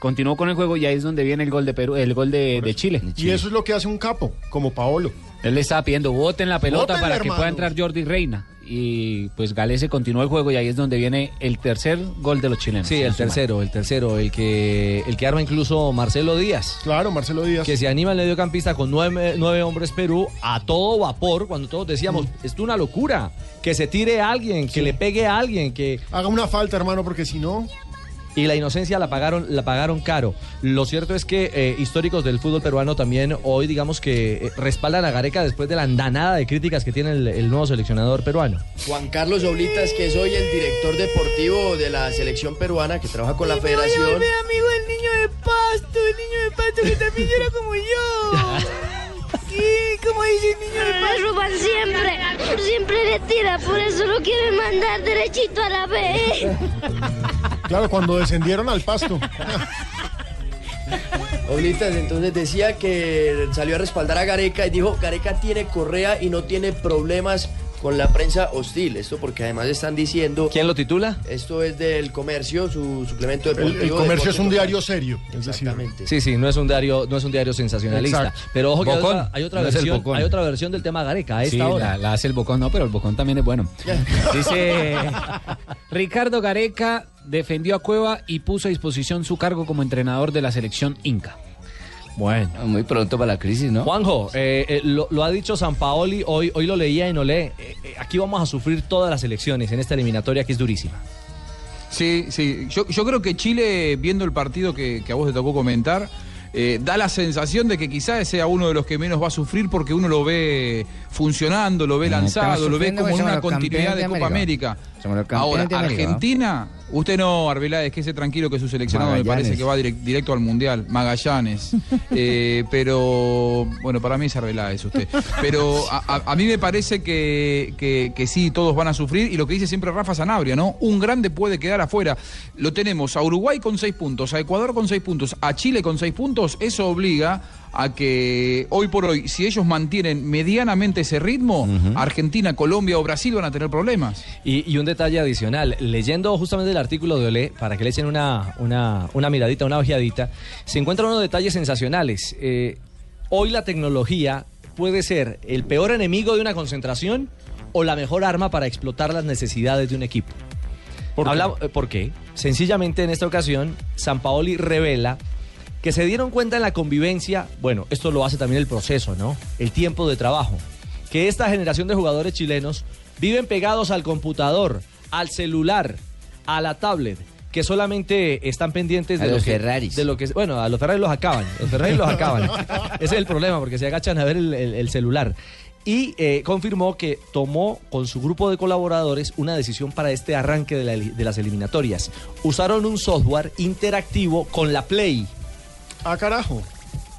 continuó con el juego y ahí es donde viene el gol de Perú, el gol de, de Chile. Y eso es lo que hace un capo, como Paolo. Él le estaba pidiendo, boten la pelota para que pueda entrar Jordi Reina. y pues Galese continuó el juego y ahí es donde viene el tercer gol de los chilenos. Sí, el tercero, el tercero, el que, el que arma incluso Marcelo Díaz. Claro, Marcelo Díaz. Que se anima el mediocampista con nueve, nueve hombres Perú a todo vapor, cuando todos decíamos, esto es una locura, que se tire a alguien, que le pegue a alguien, que... Haga una falta, hermano, porque si no... Y la inocencia la pagaron, la pagaron caro. Lo cierto es que eh, históricos del fútbol peruano también hoy, digamos que eh, respaldan a Gareca después de la andanada de críticas que tiene el, el nuevo seleccionador peruano. Juan Carlos Oblitas, que es hoy el director deportivo de la selección peruana, que trabaja con la federación. amigo el niño de pasto, el niño de pasto que también era como yo. Sí, como dice el niño de pasto. roban siempre, siempre le tira, por eso lo quieren mandar derechito a la B. Claro, cuando descendieron al pasto. Oblitas entonces decía que salió a respaldar a Gareca y dijo, Gareca tiene correa y no tiene problemas con la prensa hostil. Esto porque además están diciendo... ¿Quién lo titula? Esto es del comercio, su suplemento El, deportivo. el comercio Deporte es un diario serio. Es decir, Sí, sí, no es un diario, no es un diario sensacionalista. Exacto. Pero ojo que hay otra, hay otra no es el versión, Bocón. hay otra versión del tema Gareca a esta Sí, hora. la, la hace el Bocón, no, pero el Bocón también es bueno. Dice Ricardo Gareca defendió a Cueva y puso a disposición su cargo como entrenador de la selección Inca. Bueno. Muy pronto para la crisis, ¿no? Juanjo, eh, eh, lo, lo ha dicho San Paoli, hoy, hoy lo leía en Olé. eh, eh, aquí vamos a sufrir todas las elecciones en esta eliminatoria que es durísima. Sí, sí. Yo, yo creo que Chile, viendo el partido que, que a vos te tocó comentar, eh, da la sensación de que quizás sea uno de los que menos va a sufrir porque uno lo ve funcionando, lo ve lanzado, lo ve como en una continuidad de Copa América. Ahora, América, Argentina, usted no, Arbeláez, que ese tranquilo que su seleccionado me parece que va direct- directo al Mundial, Magallanes. Eh, pero, bueno, para mí es Arbeláez usted. Pero a, a- a mí me parece que, que- que sí, todos van a sufrir. Y lo que dice siempre Rafa Sanabria, ¿no? Un grande puede quedar afuera. Lo tenemos a Uruguay con seis puntos, a Ecuador con seis puntos, a Chile con seis puntos. Eso obliga a que hoy por hoy, si ellos mantienen medianamente ese ritmo, Argentina, Colombia o Brasil van a tener problemas. Y, y un detalle adicional, leyendo justamente el artículo de Olé, para que le echen una, una, una miradita, una ojeadita, se encuentran unos detalles sensacionales. Eh, hoy la tecnología puede ser el peor enemigo de una concentración o la mejor arma para explotar las necesidades de un equipo. ¿Por? Habla- eh, ¿por qué? Sencillamente en esta ocasión, San Paoli revela que se dieron cuenta en la convivencia, bueno, esto lo hace también el proceso, ¿no? El tiempo de trabajo. Que esta generación de jugadores chilenos viven pegados al computador, al celular, a la tablet, que solamente están pendientes A de lo los que, Ferraris. de lo que bueno, a los Ferraris los acaban, los Ferraris los acaban. Ese es el problema porque se agachan a ver el, el- el celular. Y eh, confirmó que tomó con su grupo de colaboradores una decisión para este arranque de, la- de las eliminatorias. Usaron un software interactivo con la Play. Ah, carajo.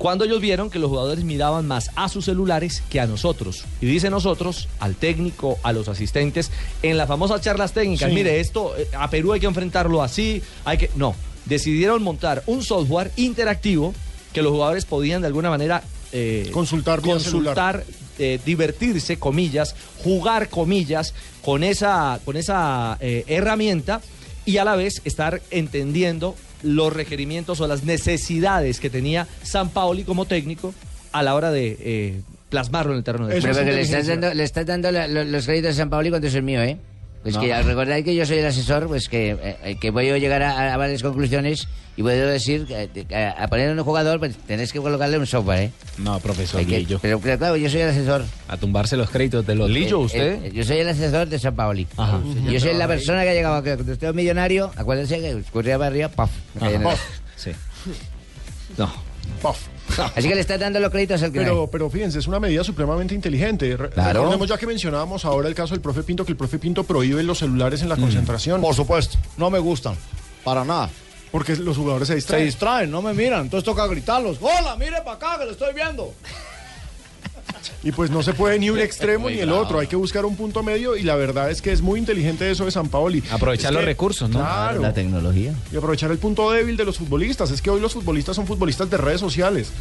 Cuando ellos vieron que los jugadores miraban más a sus celulares que a nosotros. Y dice nosotros, al técnico, a los asistentes, en las famosas charlas técnicas, Sí. mire, esto eh, a Perú hay que enfrentarlo así, hay que... No, decidieron montar un software interactivo que los jugadores podían de alguna manera... eh, Consultar consultar, eh, divertirse, comillas, jugar, comillas, con esa, con esa eh, herramienta y a la vez estar entendiendo los requerimientos o las necesidades que tenía San Paoli como técnico a la hora de eh, plasmarlo en el terreno de juego. le estás dando, le estás dando la- los créditos a San Paoli cuando es el mío, ¿eh? Pues No. que ya recordáis que yo soy el asesor, pues que, eh, que voy a llegar a, a varias conclusiones y puedo decir que que a, a poner un jugador, pues tenés que colocarle un software, ¿eh? No, profesor que- Lillo. pero, pero claro, yo soy el asesor. A tumbarse los créditos del otro. Eh, eh, yo soy el asesor de San Paoli. Yo soy la persona que ha llegado, que cuando usted es millonario, acuérdense que escurría para arriba, ¡paf! Ajá. Sí. No. Así que le estás dando los créditos al que Pero, pero fíjense, es una medida supremamente inteligente. Re- Claro. Recordemos ya que mencionábamos ahora el caso del profe Pinto, que el profe Pinto prohíbe los celulares en la concentración. Por supuesto, no me gustan, para nada. Porque los jugadores se Se distraen. distraen, no me miran, entonces toca gritarlos. ¡Hola, mire para acá que lo estoy viendo! Y pues no se puede ni un extremo ni el otro, hay que buscar un punto medio y la verdad es que es muy inteligente eso de San Paoli. Aprovechar Es los que- recursos, ¿no? Claro. La tecnología. Y aprovechar el punto débil de los futbolistas. Es que hoy los futbolistas son futbolistas de redes sociales.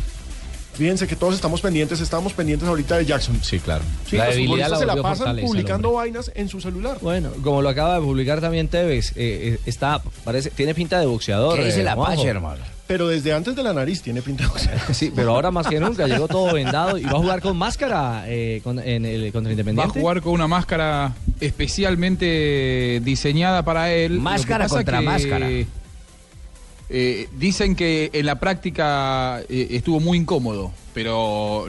Fíjense que todos estamos pendientes, estamos pendientes ahorita de Jackson. Sí, claro. Sí, la los debilidad futbolistas la se la pasan publicando vainas en su celular. Bueno, como lo acaba de publicar también Tevez, eh, eh, está, parece, tiene pinta de boxeador. ¿Qué dice eh, la. Pacha, hermano? Pero desde antes de la nariz tiene pinta de boxeador. Sí, pero ahora más que nunca llegó todo vendado y va a jugar con máscara eh, con- en el, contra Va a Independiente. jugar con una máscara especialmente diseñada para él. Máscara contra que, máscara. eh, dicen que en la práctica eh, estuvo muy incómodo, pero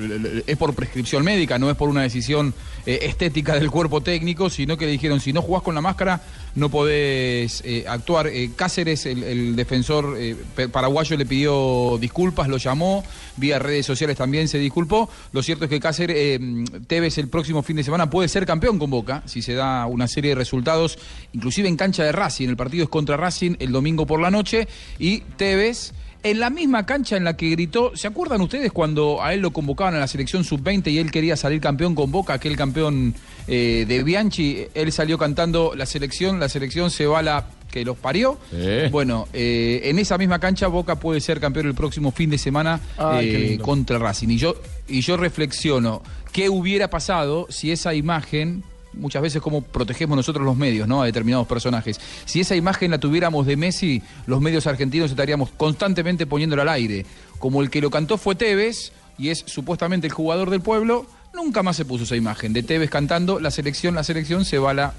es por prescripción médica, no es por una decisión eh, estética del cuerpo técnico, sino que le dijeron, si no jugás con la máscara, no podés eh, actuar. Eh, Cáceres, el, defensor eh, paraguayo, le pidió disculpas, lo llamó, vía redes sociales también se disculpó. Lo cierto es que Cáceres, Tevez el próximo fin de semana puede ser campeón con Boca, si se da una serie de resultados, inclusive en cancha de Racing. El partido es contra Racing el domingo por la noche y Tevez en la misma cancha en la que gritó, ¿se acuerdan ustedes cuando a él lo convocaban a la selección sub-20 y él quería salir campeón con Boca, aquel campeón eh, de Bianchi? Él salió cantando la selección, la selección se va la que los parió. Bueno, eh, en esa misma cancha Boca puede ser campeón el próximo fin de semana Ay, eh, contra Racing. Y yo, y yo reflexiono, ¿qué hubiera pasado si esa imagen, muchas veces como protegemos nosotros los medios, ¿no? A determinados personajes, si esa imagen la tuviéramos de Messi, los medios argentinos estaríamos constantemente poniéndola al aire. Como el que lo cantó fue Tevez, y es supuestamente el jugador del pueblo, nunca más se puso esa imagen de Tevez cantando, la selección, la selección se va la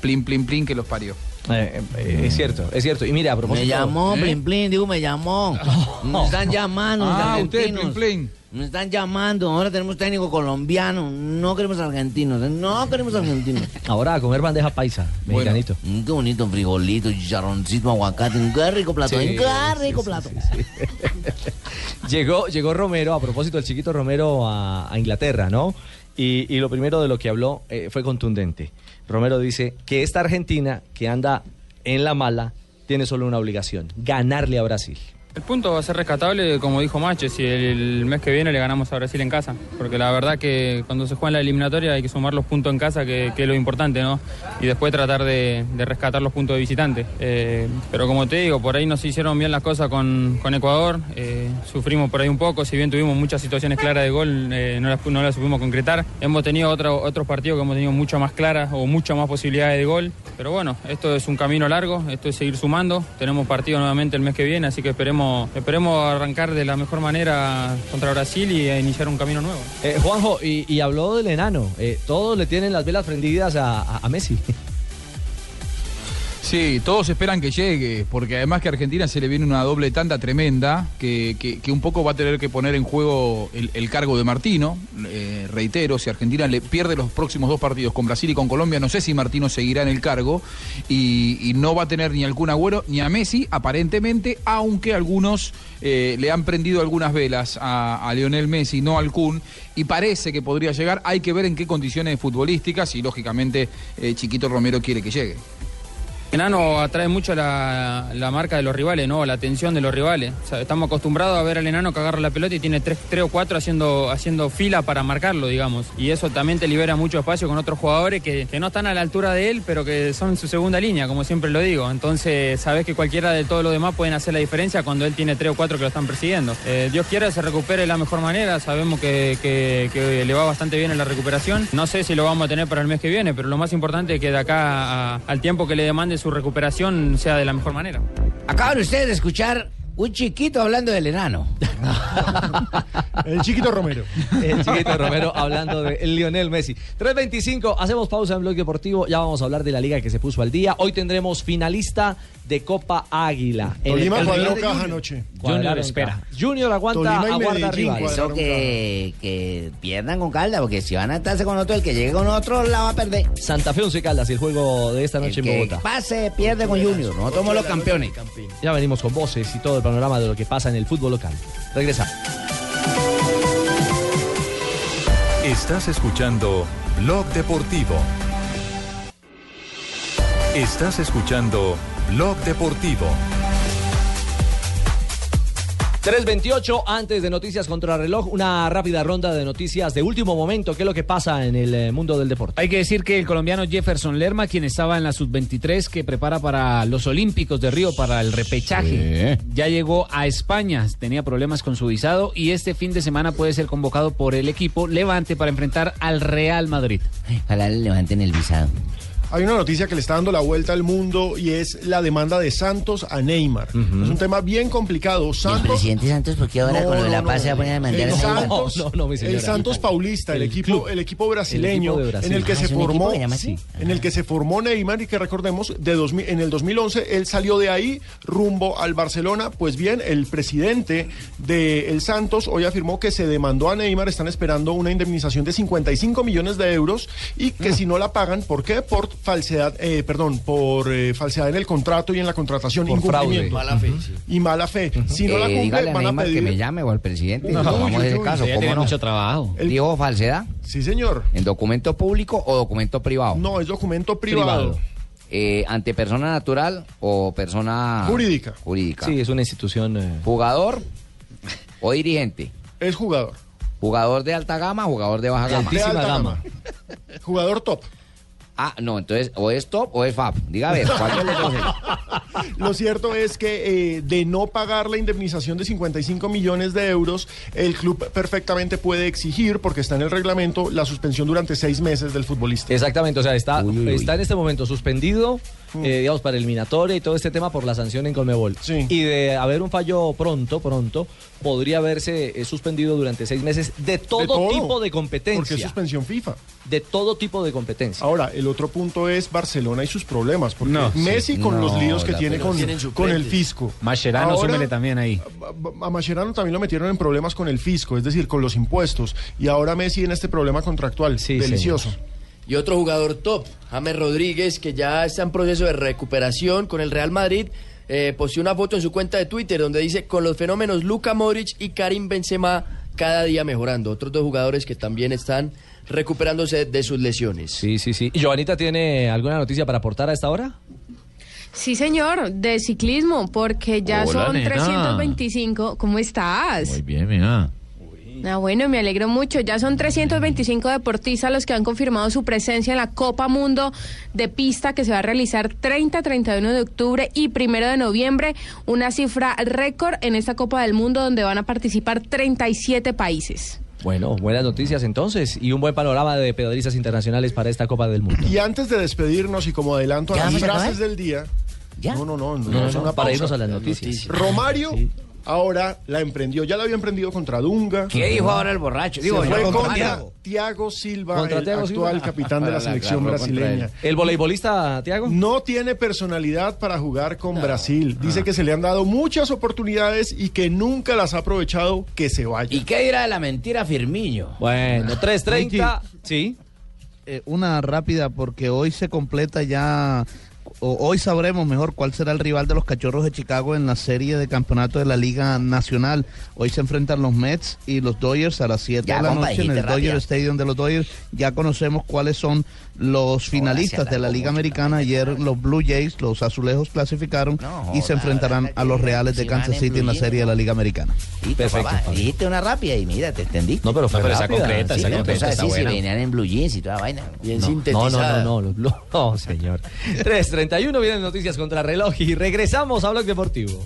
plin, plin, plin que los parió. Eh, eh, es cierto, es cierto. Y mira, a propósito. Me llamó, ¿Eh? Plin Plin, digo, me llamó. Me están llamando, Ah, usted, argentinos. Plin Me están llamando, ahora tenemos técnico colombiano. No queremos argentinos, ¿eh? no queremos argentinos. Ahora a comer bandeja paisa, mexicanito. Mm, qué bonito, frijolito, chicharroncito, aguacate. Qué rico plato, Sí, qué rico sí, plato. Llegó, llegó Romero, a propósito del chiquito Romero a, a Inglaterra, ¿no? Y, y lo primero de lo que habló eh, fue contundente. Romero dice que esta Argentina, que anda en la mala, tiene solo una obligación, ganarle a Brasil. El punto va a ser rescatable, como dijo Mache, si el mes que viene le ganamos a Brasil en casa. Porque la verdad que cuando se juega en la eliminatoria hay que sumar los puntos en casa, que, es lo importante, ¿no? Y después tratar de, rescatar los puntos de visitante. Eh, pero como te digo, por ahí no se hicieron bien las cosas con, Ecuador. eh, sufrimos por ahí un poco, si bien tuvimos muchas situaciones claras de gol, eh, no, las, no supimos concretar. Hemos tenido otro- otros partidos que hemos tenido mucho más claras o muchas más posibilidades de gol. Pero bueno, esto es un camino largo, esto es seguir sumando. Tenemos partido nuevamente el mes que viene, así que esperemos, esperemos arrancar de la mejor manera contra Brasil y iniciar un camino nuevo. Eh, Juanjo, y, habló del enano. Eh, todos le tienen las velas prendidas a Messi. Sí, todos esperan que llegue, porque además que a Argentina se le viene una doble tanda tremenda, que, que- un poco va a tener que poner en juego el, cargo de Martino. Eh, reitero, si Argentina le pierde los próximos dos partidos con Brasil y con Colombia, no sé si Martino seguirá en el cargo y, no va a tener ni al Kun Agüero ni a Messi, aparentemente, aunque algunos eh, le han prendido algunas velas a, a Lionel Messi, no al Kun, y parece que podría llegar. Hay que ver en qué condiciones futbolísticas y, lógicamente, eh, Chiquito Romero quiere que llegue. Enano atrae mucho la, marca de los rivales, ¿no? La atención de los rivales. Estamos acostumbrados a ver al enano que agarra la pelota y tiene tres, tres o cuatro haciendo, haciendo fila para marcarlo, digamos. Y eso también te libera mucho espacio con otros jugadores que, no están a la altura de él, pero que son su segunda línea, como siempre lo digo. Entonces, sabes que cualquiera de todos los demás pueden hacer la diferencia cuando él tiene tres o cuatro que lo están persiguiendo. Eh, Dios quiera se recupere de la mejor manera. Sabemos que, que- que le va bastante bien en la recuperación. No sé si lo vamos a tener para el mes que viene, pero lo más importante es que de acá al tiempo que le demande su recuperación sea de la mejor manera. Acaban ustedes de escuchar un chiquito hablando del enano. El chiquito Romero. El chiquito Romero hablando de Lionel Messi. 3.25, hacemos pausa en Blog Deportivo. Ya vamos a hablar de la liga que se puso al día. Hoy tendremos finalista de Copa Águila. En Tolima el cuadró de caja Junior. anoche. Cuadraron espera. Junior aguanta, aguarda rivales. Eso que, que pierdan con calda, porque si van a estarse con otro, el que llegue con otro la va a perder. Santa Fe Once Caldas y el juego de esta noche El en que Bogotá. pase, pierde con Junior. Nosotros somos los campeones. Ya venimos con voces y todo el panorama de lo que pasa en el fútbol local. Regresamos. Estás escuchando Blog Deportivo. Estás escuchando Blog Deportivo. 3.28, antes de Noticias contra Reloj, una rápida ronda de noticias de último momento. ¿Qué es lo que pasa en el eh, mundo del deporte? Hay que decir que el colombiano Jefferson Lerma, quien estaba en la sub-23 que prepara para los Olímpicos de Río, para el repechaje, ya llegó a España, tenía problemas con su visado y este fin de semana puede ser convocado por el equipo Levante para enfrentar al Real Madrid. Ojalá le levanten el visado. Hay una noticia que le está dando la vuelta al mundo y es la demanda de Santos a Neymar. Es un tema bien complicado. ¿Y el Santos, presidente Santos por qué ahora No, con lo de no, la no. paz se va a poner a mandar el a Santos, No, no, mi el. Santos Paulista, el, El equipo, club. el equipo brasileño, El equipo de Brasil. en el que Ah, se ¿es un equipo formó, que sí, en el que se formó Neymar y que recordemos de 2000 en el 2011 él salió de ahí rumbo al Barcelona. Pues bien, el presidente de el Santos hoy afirmó que se demandó a Neymar, están esperando una indemnización de 55 millones de euros y que si no la pagan, ¿por qué? Por falsedad, eh, perdón, por eh, falsedad en el contrato y en la contratación, Por fraude. Mala fe, sí. Y mala fe. Si no la Eh, cumple, dígale van a Neymar pedir. que me llame o al presidente. No, Tomamos uy, ese uy, caso. Ella ¿cómo tiene no? mucho trabajo. El- ¿Dijo falsedad? Sí, señor. ¿En documento público o documento privado? No, es documento privado. Eh, ¿Ante persona natural o persona Jurídica. jurídica? Sí, es una institución. eh, ¿Jugador o dirigente? Es jugador. ¿Jugador de alta gama o jugador de baja De gama? De altísima alta gama. Jugador top. Ah, no, entonces o es top o es FAB. Diga a ver, ¿cuál es? Lo cierto es que eh, de no pagar la indemnización de 55 millones de euros, el club perfectamente puede exigir, porque está en el reglamento, la suspensión durante seis meses del futbolista. Exactamente, o sea, está, Uy, uy, uy. está en este momento suspendido, eh, digamos, para eliminatoria y todo este tema por la sanción en Colmebol. Sí. Y de haber un fallo pronto, pronto, podría haberse eh, suspendido durante seis meses de todo, De todo, tipo de Porque es competencia. suspensión FIFA. De todo tipo de competencia. Ahora, el otro punto es Barcelona y sus problemas, porque No, Messi con No, los líos que tiene con, el fisco. Mascherano, Ahora, súmele también ahí. A Mascherano también lo metieron en problemas con el fisco, es decir, con los impuestos. Y ahora Messi en este problema contractual. Sí, Delicioso. Y otro jugador top, James Rodríguez, que ya está en proceso de recuperación con el Real Madrid, eh, posteó una foto en su cuenta de Twitter donde dice con los fenómenos Luka Modric y Karim Benzema cada día mejorando. Otros dos jugadores que también están recuperándose de sus lesiones. Sí, sí, sí. ¿Y Joanita tiene alguna noticia para aportar a esta hora? Sí, señor, de ciclismo, porque ya Hola, son nena. 325. ¿Cómo estás? Muy bien, mira. Ah, bueno, me alegro mucho. Ya son 325 deportistas los que han confirmado su presencia en la Copa Mundo de Pista que se va a realizar 30, 31 de octubre y 1 de noviembre. Una cifra récord en esta Copa del Mundo donde van a participar 37 países. Bueno, buenas noticias entonces y un buen panorama de pedalistas internacionales para esta Copa del Mundo. Y antes de despedirnos y como adelanto a ¿Ya las frases del día. ¿Ya? No, no, no, no, No, es no, una para pausa. irnos a las noticias. Romario ahora la emprendió. Ya la había emprendido contra Dunga. ¿Qué dijo ahora el borracho? Se Digo, fue yo contra Tiago. Silva, Contra el Thiago actual Silva. capitán de la La selección brasileña. ¿El voleibolista, Tiago? No tiene personalidad para jugar con Brasil. Dice que se le han dado muchas oportunidades y que nunca las ha aprovechado. Que se vaya. ¿Y qué dirá de la mentira Firmillo? Bueno, 3.30. Sí. Eh, una rápida porque hoy se completa ya o- hoy sabremos mejor cuál será el rival de los Cachorros de Chicago en la serie de campeonato de la Liga Nacional. Hoy se enfrentan los Mets y los Dodgers a las 7 Ya, de la noche en el dijiste Dodger. Stadium de los Dodgers. Ya conocemos cuáles son los finalistas de la Liga Americana. Ayer los Blue Jays, los azulejos clasificaron No, y se enfrentarán a los Reales de Kansas City en la serie de la Liga Americana. Perfecto, papá. Dijiste una rápida y mira, te entendí. No, pero fue No, pero esa concreta, Sí, esa concreta está sí, si venían en blue jeans y toda vaina. Bien No, no, sintetizada. no, no, no, no, señor. 3.31 vienen noticias contra reloj y regresamos a Blog Deportivo.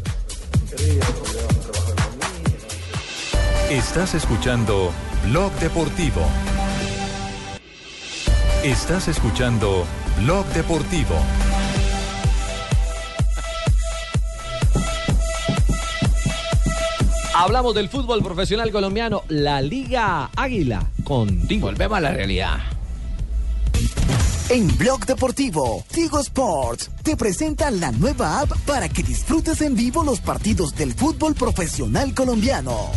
Estás escuchando Blog Deportivo. Estás escuchando Blog Deportivo. Hablamos del fútbol profesional colombiano, la Liga Águila, con Tigo. Volvemos a la realidad. En Blog Deportivo, Tigo Sports te presenta la nueva app para que disfrutes en vivo los partidos del fútbol profesional colombiano.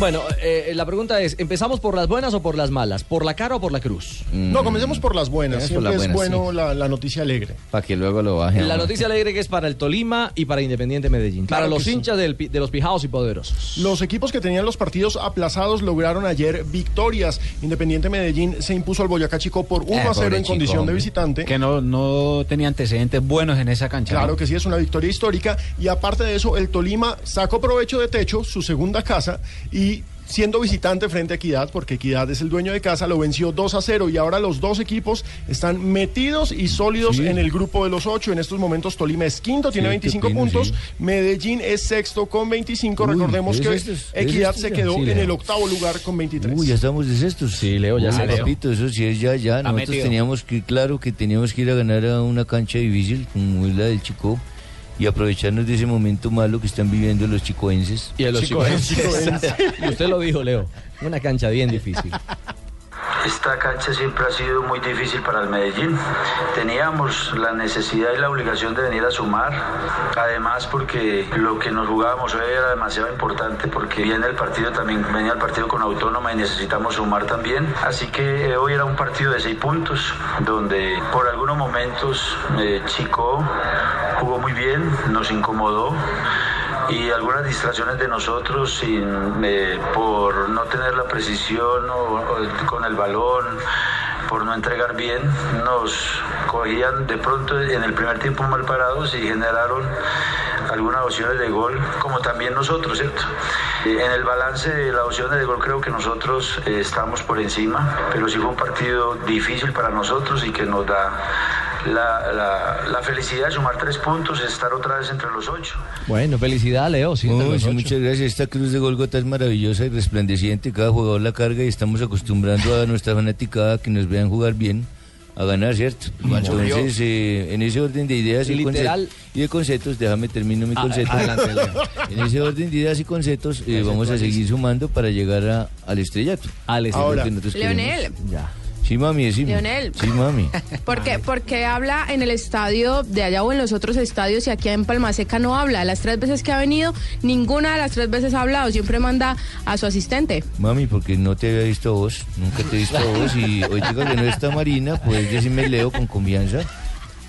Bueno, eh, la pregunta es, ¿empezamos por las buenas o por las malas? ¿Por la cara o por la cruz? No, comencemos por las buenas. Siempre las es buenas, bueno la, la noticia alegre. Para que luego lo bajen. La noticia alegre que es para el Tolima y para Independiente Medellín. Claro para los sí. hinchas del pi- de los pijados y poderosos. Los equipos que tenían los partidos aplazados lograron ayer victorias. Independiente Medellín se impuso al Boyacá Chico por 1 Eh, a 0 pobre en Chico, condición de visitante. Que no, no tenía antecedentes buenos en esa cancha. Claro ¿no? que sí, es una victoria histórica. Y aparte de eso, el Tolima sacó provecho de techo, su segunda casa, y siendo visitante frente a Equidad, porque Equidad es el dueño de casa, lo venció 2 a 0 y ahora los dos equipos están metidos y sólidos Sí. en el grupo de los ocho. En estos momentos Tolima es quinto, tiene Sí, 25 qué pena, puntos, sí. Medellín es sexto con 25. Uy, Recordemos ¿es que estos? ¿Es Equidad se quedó Sí, en el octavo lugar con 23. Uy, ya estamos de sextos. Sí, Leo, ya se Leo. Papito, eso sí es ya, ya. Nosotros teníamos que, claro, que teníamos que ir a ganar a una cancha difícil, como es la del Chico, y aprovecharnos de ese momento malo que están viviendo los chicoenses. Y a los chicoenses. y usted lo dijo, Leo. Una cancha bien difícil. Esta cancha siempre ha sido muy difícil para el Medellín. Teníamos la necesidad y la obligación de venir a sumar. Además, porque lo que nos jugábamos hoy era demasiado importante, porque viene el partido también, venía el partido con Autónoma y necesitamos sumar también. Así que eh, hoy era un partido de seis puntos, donde por algunos momentos eh, Chico jugó muy bien, nos incomodó y algunas distracciones de nosotros eh, por no tener la precisión o- con el balón, por no entregar bien, nos cogían de pronto en el primer tiempo mal parados y generaron algunas opciones de gol, como también nosotros, ¿cierto? En el balance de las opciones de gol creo que nosotros eh, estamos por encima, pero sí fue un partido difícil para nosotros y que nos da la, la- la felicidad de sumar tres puntos y estar otra vez entre los ocho. Bueno, felicidad, Leo. Sí, los sí, muchas gracias. Esta cruz de Golgota es maravillosa y resplandeciente. Cada jugador la carga y estamos acostumbrando a nuestra fanaticada que nos vean jugar bien a ganar, ¿cierto? Entonces, eh, en ese orden de ideas y, Literal. y de conceptos, déjame termino mi Ah, concepto. adelante, Leo. en ese orden de ideas y conceptos, eh, vamos a seguir sumando para llegar a- al estrellato. Al estrellato. que nosotros Leonel. queremos. Ya. Sí, mami, decime. Leonel. Sí, mami. Porque, porque habla en el estadio de allá o en los otros estadios y aquí en Palmaseca no habla. Las tres veces que ha venido, ninguna de las tres veces ha hablado. Siempre manda a su asistente. Mami, porque no te había visto vos, nunca te he visto vos y hoy digo que no está Marina, pues decime Leo con confianza.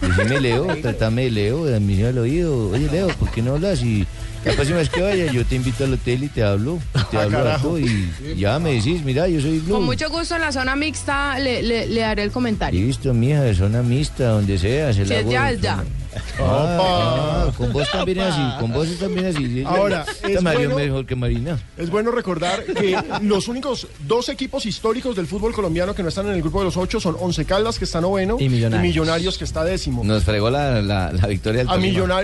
Decime Leo, tratame de Leo, a mí al oído. Oye Leo, ¿por qué no hablas? Y la próxima vez que vaya yo te invito al hotel y te hablo, te Ah, hablo y ya me decís, mira, yo soy Blue. Con mucho gusto en la zona mixta le, le- le daré el comentario. Listo, mija, de zona mixta, donde sea, se la es ya, es ya. Ah, con vos también así, con vos también así. sí. Ahora, es bueno- mejor que Marina. Es bueno recordar que los únicos dos equipos históricos del fútbol colombiano que no están en el grupo de los ocho son Once Caldas, que está noveno, Y Millonarios. Millonarios, que está décimo. Nos fregó la, la, la victoria del A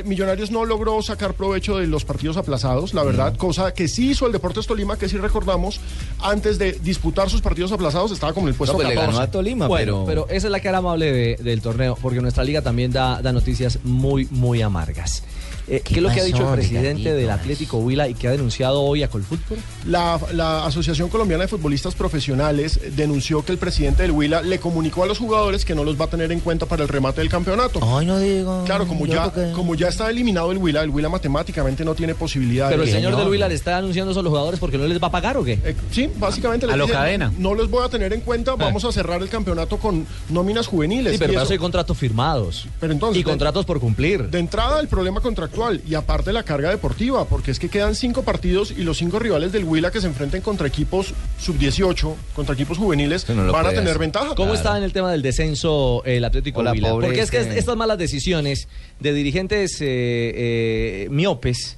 Millonarios no logró sacar provecho de los partidos aplazados, la verdad, cosa que sí hizo el Deportes Tolima, que sí recordamos, antes de disputar sus partidos aplazados, estaba como en el puesto pues le 14. ganó a Tolima, Bueno, pero... esa es la cara amable de- del torneo, porque nuestra liga también da, da noticias muy, muy amargas. Eh, ¿Qué, es lo que ha dicho el presidente del Atlético Huila y que ha denunciado hoy a Colfútbol? La, la Asociación Colombiana de Futbolistas Profesionales denunció que el presidente del Huila le comunicó a los jugadores que no los va a tener en cuenta para el remate del campeonato. Ay, no digo. Claro, como ya, porque- como ya está eliminado el Huila, el Huila matemáticamente no tiene posibilidad Pero el señor del Huila le está anunciando eso a los jugadores porque no les va a pagar o qué? Eh, sí, básicamente les A lo cadena. No los voy a tener en cuenta, vamos a cerrar el campeonato con nóminas juveniles. Sí, pero Y eso- hay contratos firmados. Pero entonces, y contratos por cumplir. De entrada el problema contractual y aparte la carga deportiva, porque es que quedan cinco partidos y los cinco rivales del Huila que se enfrenten contra equipos sub-18, contra equipos juveniles, no van a tener hacer. ventaja. ¿Cómo está en el tema del descenso el Atlético Hola, Huila? pobre Porque es que estas malas decisiones de dirigentes eh, eh, miopes.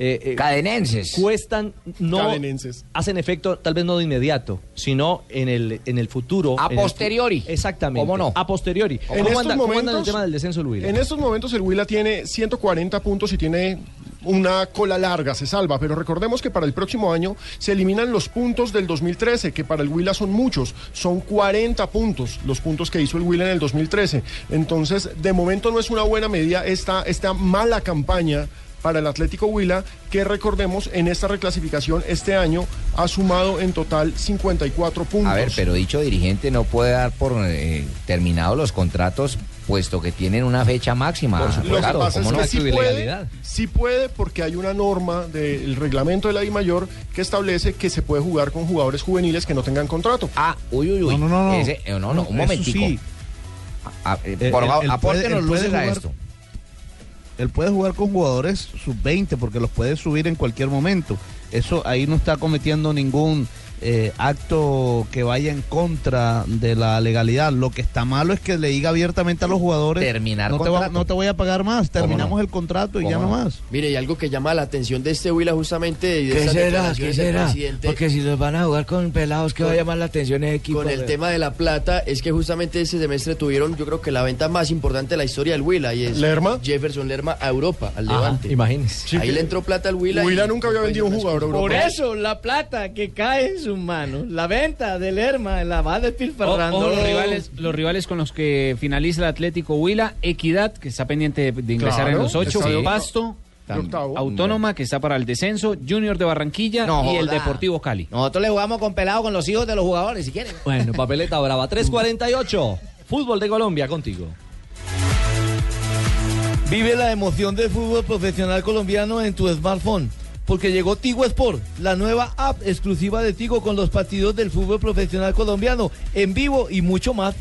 Eh, Cadenenses. Cuestan, no. Cadenenses. Hacen efecto, tal vez no de inmediato, sino en el, en el futuro. A el- posteriori. exactamente. ¿Cómo no? A posteriori. En ¿Cómo, estos anda, cómo anda en el momentos- tema del descenso el Huila? En estos momentos el Huila tiene 140 puntos y tiene una cola larga, se salva, pero recordemos que para el próximo año se eliminan los puntos del 2013, que para el Huila son muchos, son 40 puntos los puntos que hizo el Huila en el 2013. Entonces, de momento no es una buena medida esta, esta mala campaña para el Atlético Huila, que recordemos en esta reclasificación este año ha sumado en total 54 puntos. A ver, pero dicho dirigente no puede dar por eh, terminados los contratos puesto que tienen una fecha máxima. Lo que Claro, pasa es ¿cómo que no? sí puede, sí puede porque hay una norma del reglamento de la DIMAYOR que establece que se puede jugar con jugadores juveniles que no tengan contrato. Ah, uy, uy, uy. No, no, no. Ese- eh, no, no, un momentico. A- a- eh, por favor, apórtenos luces a esto. Él puede jugar con jugadores sub-20 porque los puede subir en cualquier momento. Eso ahí no está cometiendo ningún eh, acto que vaya en contra de la legalidad. Lo que está malo es que le diga abiertamente a los jugadores, Terminar no, te, va- contrato. no te voy a pagar más, terminamos no? el contrato y ya ¿Cómo no no? más. Mire, y algo que llama la atención de este Huila justamente y de ¿Qué será? ¿Qué será? presidente Porque si los van a jugar con pelados, ¿qué va a llamar la atención ese equipo? con el tema de la plata es que justamente este semestre tuvieron yo creo que la venta más importante de la historia del Huila y es ¿Lerma? Jefferson Lerma a Europa, al Ajá, Levante. imagínese. Ahí le entró plata al Huila. Huila y- nunca había vendido un jugador a Europa. Por eso, la plata que cae en sus manos, la venta del Lerma, la va O- despilfarrando. ojo, los rivales, los rivales con los que finaliza el Atlético Huila, Equidad, que está pendiente de, de ingresar Claro, en los ocho, de Pasto. Autónoma, que está para el descenso, Junior de Barranquilla No y el. Deportivo Cali. Nosotros le jugamos con pelado con los hijos de los jugadores, si quieren. Bueno, papeleta brava. 348. Fútbol de Colombia contigo. Vive la emoción del fútbol profesional colombiano en tu smartphone. Porque llegó Tigo Sport, la nueva app exclusiva de Tigo con los partidos del fútbol profesional colombiano en vivo y mucho más.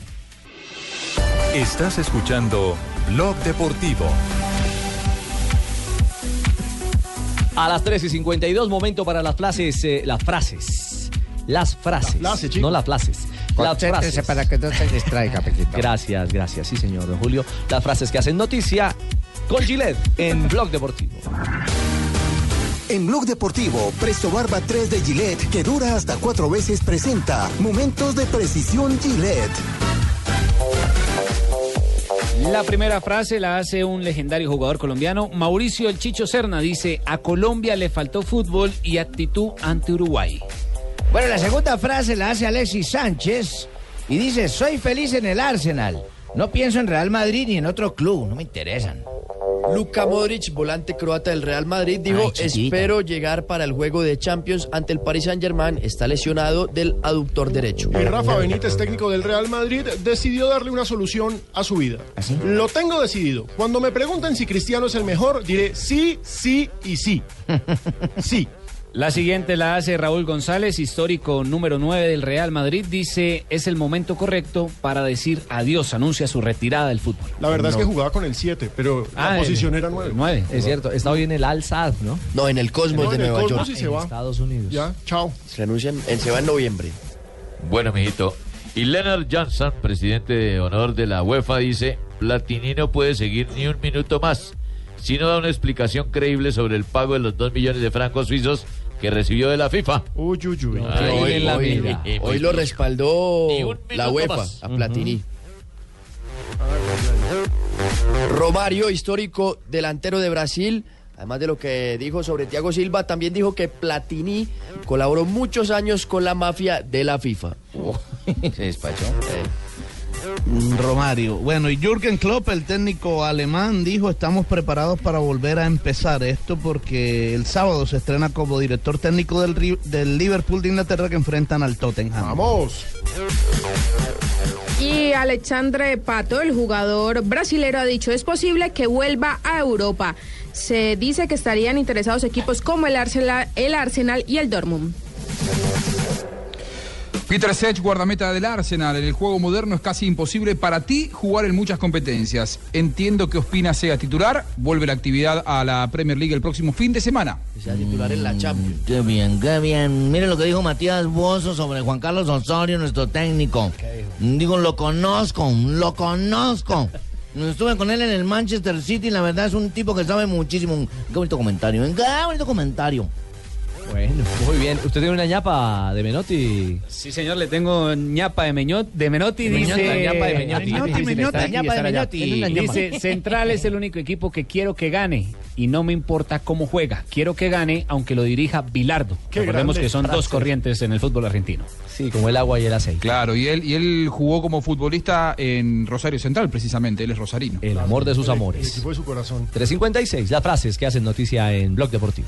Estás escuchando Blog Deportivo. A las 3 y 52, momento para las frases. eh, las frases. Las frases. La frase, chico. no las frases. Las frases. para que no se distraiga, Pequito. Gracias, gracias. Sí, señor don Julio. Las frases que hacen noticia con Gillette en Blog Deportivo. En Blog Deportivo, Presto Barba 3 de Gillette, que dura hasta cuatro veces, presenta Momentos de Precisión Gillette. La primera frase la hace un legendario jugador colombiano, Mauricio El Chicho Serna. Dice, a Colombia le faltó fútbol y actitud ante Uruguay. Bueno, la segunda frase la hace Alexis Sánchez y dice, soy feliz en el Arsenal. No pienso en Real Madrid ni en otro club, no me interesan. Luka Modric, volante croata del Real Madrid, dijo, Ay, espero llegar para el juego de Champions ante el Paris Saint Germain. Está lesionado del aductor derecho. Y Rafa Benítez, técnico del Real Madrid, decidió darle una solución a su vida. Lo tengo decidido. Cuando me pregunten si Cristiano es el mejor, diré sí, sí y sí. Sí. La siguiente la hace Raúl González, histórico número 9 del Real Madrid. Dice, es el momento correcto para decir adiós, anuncia su retirada del fútbol. La verdad es que jugaba con el 7, pero Ah, la el- posición era 9. nueve. Es cierto, está hoy en el Al Sadd, ¿no? No, en el Cosmos No, de en el Nueva Cosmos York. y se va. Estados Unidos. Ya, chao. Renuncian, en- se va en noviembre. Bueno, mijito. Y Leonard Johnson, presidente de honor de la UEFA, dice, Platini no puede seguir ni un minuto más si no da una explicación creíble sobre el pago de los dos millones de francos suizos que recibió de la FIFA. Uy, uy, uy. Ay, hoy, en la hoy- lo respaldó la UEFA más. a Platini. Romario, histórico delantero de Brasil, además de lo que dijo sobre Thiago Silva, también dijo que Platini colaboró muchos años con la mafia de la FIFA. Se despachó. Romario. Bueno, y Jürgen Klopp, el técnico alemán, dijo, estamos preparados para volver a empezar esto porque el sábado se estrena como director técnico del, del Liverpool de Inglaterra que enfrentan al Tottenham. Vamos. Y Alexandre Pato, el jugador brasilero, ha dicho, es posible que vuelva a Europa. Se dice que estarían interesados equipos como el Arsenal, el Arsenal y el Dortmund. Peter Sech, guardameta del Arsenal. En el juego moderno es casi imposible para ti jugar en muchas competencias. Entiendo que Ospina sea titular. Vuelve la actividad a la Premier League el próximo fin de semana. Sea titular en la Champions. Qué bien, qué bien. Miren lo que dijo Matías Bozo sobre Juan Carlos Osorio, nuestro técnico. Digo, lo conozco, lo conozco. Estuve con él en el Manchester City y la verdad es un tipo que sabe muchísimo. Qué bonito comentario, ¿eh? qué bonito comentario. Bueno, muy bien. ¿Usted tiene una ñapa de Menotti? Sí, señor, le tengo ñapa de, Meñot, de Menotti. Dice, ñapa de ñapa una ñapa. Dice, Central es el único equipo que quiero que gane y no me importa cómo juega. Quiero que gane aunque lo dirija Bilardo. Qué Recordemos que son dos corrientes en el fútbol argentino. Sí, como el agua y el aceite. Claro, y él, y él jugó como futbolista en Rosario Central, precisamente. Él es rosarino. El amor de sus El amores. equipo de su corazón. 356, las frases que hacen noticia en Blog Deportivo.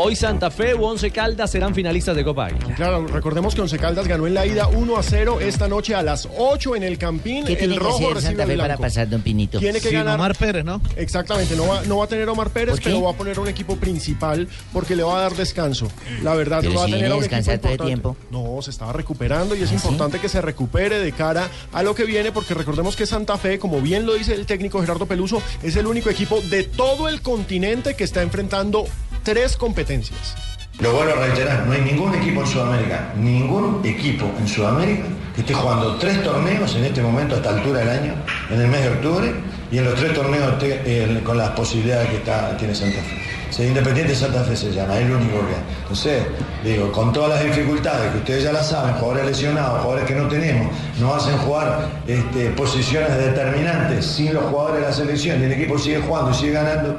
Hoy Santa Fe u Once Caldas serán finalistas de Copa Águila. Claro, recordemos que Once Caldas ganó en la ida 1 a 0 esta noche a las 8 en el Campín. ¿Qué el tiene que rojo hacer recibe Santa Fe para pasar, don Pinito? Tiene que ganar. Omar Pérez, ¿no? Exactamente, no va, no va a tener Omar Pérez, pero va a poner un equipo principal porque le va a dar descanso. La verdad, Pero va a si tener a un descansar todo el tiempo. No, se estaba recuperando y es ¿Ah, importante que se recupere de cara a lo que viene porque recordemos que Santa Fe, como bien lo dice el técnico Gerardo Peluso, es el único equipo de todo el continente que está enfrentando tres competencias. Lo vuelvo a reiterar, no hay ningún equipo en Sudamérica, ningún equipo en Sudamérica que esté jugando tres torneos en este momento, a esta altura del año, en el mes de octubre, y en los tres torneos eh, con las posibilidades que está, tiene Santa Fe. Independiente Santa Fe se llama, es el único que. Entonces, digo, con todas las dificultades que ustedes ya las saben, jugadores lesionados, jugadores que no tenemos, nos hacen jugar este, posiciones determinantes sin los jugadores de la selección y el equipo sigue jugando y sigue ganando,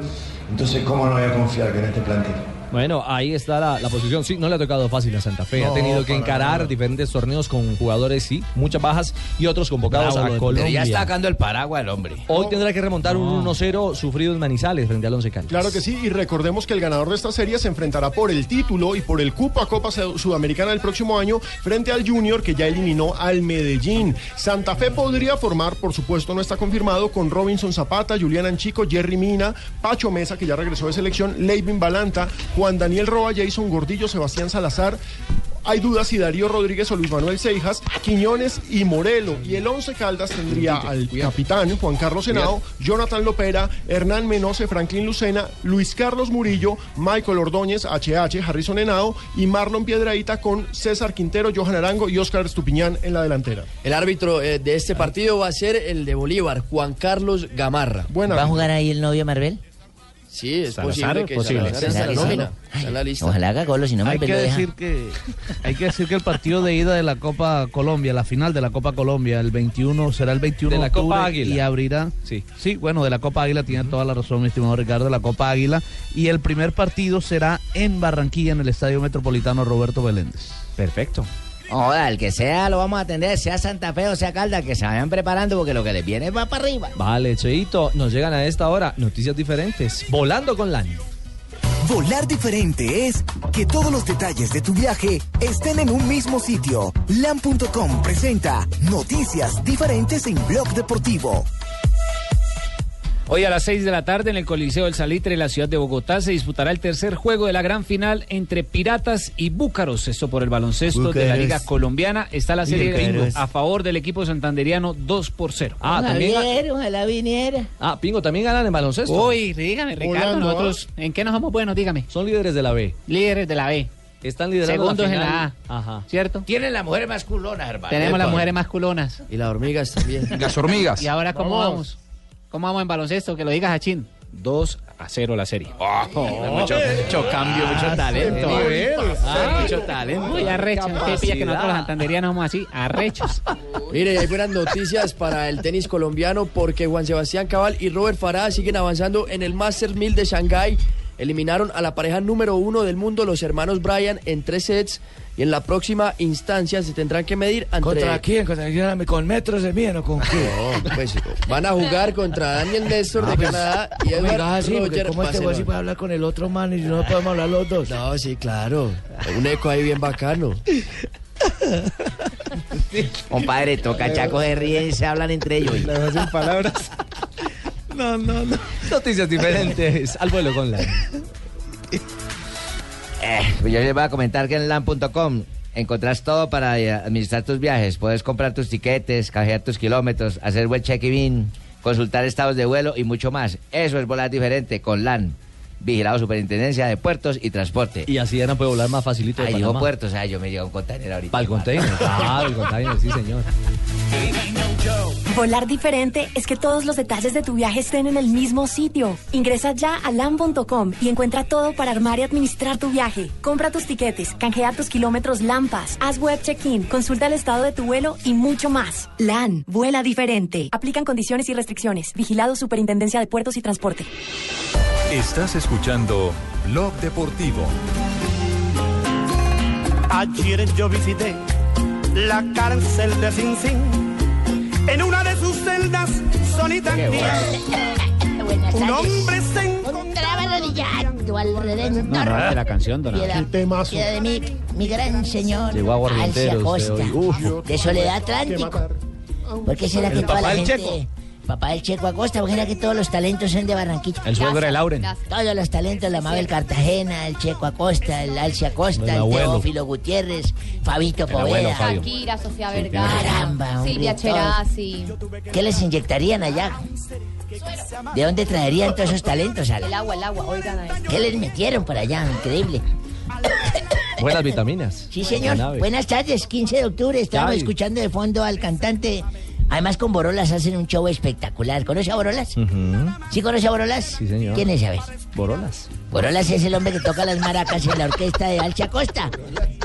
entonces, ¿cómo no voy a confiar que en este plantel? Bueno, ahí está la, la posición. Sí, no le ha tocado fácil a Santa Fe. ha tenido que encarar diferentes torneos con jugadores, sí, muchas bajas y otros convocados Bravo, a pero Colombia. ya está sacando el paraguas el hombre. Hoy tendrá que remontar un 1-0 sufrido en Manizales frente al Once Caldas. Claro que sí, y recordemos que el ganador de esta serie se enfrentará por el título y por el cupo a Copa Sud- Sudamericana el próximo año frente al Junior que ya eliminó al Medellín. Santa Fe podría formar, por supuesto no está confirmado, con Robinson Zapata, Julián Anchico, Jerry Mina, Pacho Mesa, que ya regresó de selección, Leivin Balanta, Juan Daniel Roa, Jason Gordillo, Sebastián Salazar. Hay dudas si Darío Rodríguez o Luis Manuel Seijas, Quiñones y Morelo. Y el Once Caldas tendría al capitán Juan Carlos Henao, Jonathan Lopera, Hernán Menose, Franklin Lucena, Luis Carlos Murillo, Michael Ordóñez, HH, Harrison Henao y Marlon Piedraíta con César Quintero, Johan Arango y Oscar Estupiñán en la delantera. El árbitro eh, de este partido va a ser el de Bolívar, Juan Carlos Gamarra. ¿Va a jugar ahí el novio Marvel? Sí, es Salazar, posible que posible. Salazar en la ¿Será que sí? nómina, está en la lista. Ojalá haga gol, si no hay Marvel que decir que hay que decir que el partido de ida de la Copa Colombia, la final de la Copa Colombia, el 21 será el 21 De la Copa Águila. y abrirá. Sí. Sí, bueno, de la Copa Águila tiene toda la razón, mi estimado Ricardo, de la Copa Águila y el primer partido será en Barranquilla en el Estadio Metropolitano Roberto Beléndez. Perfecto. Joda, el que sea lo vamos a atender, sea Santa Fe o sea Caldas, que se vayan preparando porque lo que les viene va para arriba. Vale, Cheito, nos llegan a esta hora noticias diferentes. Volando con LAN. Volar diferente es que todos los detalles de tu viaje estén en un mismo sitio. LAN.com presenta noticias diferentes en Blog Deportivo. Hoy a las 6 de la tarde en el Coliseo del Salitre, en la ciudad de Bogotá, se disputará el tercer juego de la gran final entre Piratas y Búcaros. Esto por el baloncesto de la. Liga Colombiana. Está la serie a favor del equipo santanderiano 2 por 0. Ah, también. Ojalá viniera. Ah, Pingo, también ganan en baloncesto. Uy, dígame, Ricardo, nosotros, ¿en qué nos somos buenos? Dígame. Son líderes de la B. Líderes de la B. Están liderando Segundos la en final. la A. Ajá. ¿Cierto? Tienen las mujeres más culonas, hermano. Tenemos las mujeres más culonas. Y las hormigas también. Las hormigas. ¿Y ahora cómo Vamos. vamos? ¿Cómo vamos en baloncesto? Que lo digas a Chin. 2 a 0 la serie. mucho, mucho cambio, mucho talento. Ah, mucho talento. Muy arrecho. Usted pilla que nosotros los santanderianos somos así, arrechos. Mire, hay buenas noticias para el tenis colombiano porque Juan Sebastián Cabal y Robert Farah siguen avanzando en el Masters 1000 de Shanghái. Eliminaron a la pareja número uno del mundo, los hermanos Bryan, en tres sets. Y en la próxima instancia se tendrán que medir ante... ¿Contra quién? ¿Contra quién? ¿Con metros de bien o con qué? No, pues van a jugar contra Daniel Néstor de Canadá y No me Edward así, Roger ¿cómo este güey puede hablar con el otro man y no podemos hablar los dos? No, sí, claro. Un eco ahí bien bacano. Compadre, toca chacos de ríen y se hablan entre ellos. hacen palabras. No, no, no. Noticias diferentes. Al vuelo con LAN. Eh, pues yo les voy a comentar que en LAN.com encontrás todo para eh, administrar tus viajes. Puedes comprar tus tiquetes, canjear tus kilómetros, hacer buen check-in, consultar estados de vuelo y mucho más. Eso es volar diferente con LAN. Vigilado Superintendencia de Puertos y Transporte. Y así Ana puede volar más facilito Ahí dijo puertos, o sea, yo me llevo un container ahorita. Para el container. Claro, el container, sí, señor. Volar diferente es que todos los detalles de tu viaje estén en el mismo sitio. Ingresa ya a LAN.com y encuentra todo para armar y administrar tu viaje. Compra tus tiquetes, canjea tus kilómetros Lampas, haz web check-in, consulta el estado de tu vuelo y mucho más. LAN, vuela diferente. Aplican condiciones y restricciones. Vigilado Superintendencia de Puertos y Transporte. Estás escuchando Blog Deportivo. Ayer yo visité la cárcel de Sin Sin. En una de sus celdas solitarias, un hombre se encontraba beato al redentor. No, no, de la canción, don Piedad, piedad de mí, mi gran señor. Llegó aguardientero Alcia Costa, de Soledad Atlántico. ¿Por qué será El que toda la gente... Papá del Checo Acosta, porque era que todos los talentos son de Barranquilla. El suegro de Lauren. Todos los talentos, la Mabel Cartagena, el Checo Acosta, el Alcia El Acosta, el abuelo. Teófilo Gutiérrez, Fabito El Poveda. Shakira, Sofía Vergara, Caramba, Silvia. Cherasi. ¿Qué les inyectarían allá? ¿De dónde traerían todos esos talentos, Ale? El agua, el agua, oigan. ¿Qué les metieron por allá? Increíble. Buenas vitaminas. Sí, señor. Buenas tardes, 15 de octubre. Estamos Ay. escuchando de fondo al cantante. Además, con Borolas hacen un show espectacular. ¿Conoce a Borolas? ¿Sí conoce a Borolas? Sí, señor. ¿Quién es, a ver? Borolas. Borolas es el hombre que toca las maracas en la orquesta de Alcia Costa.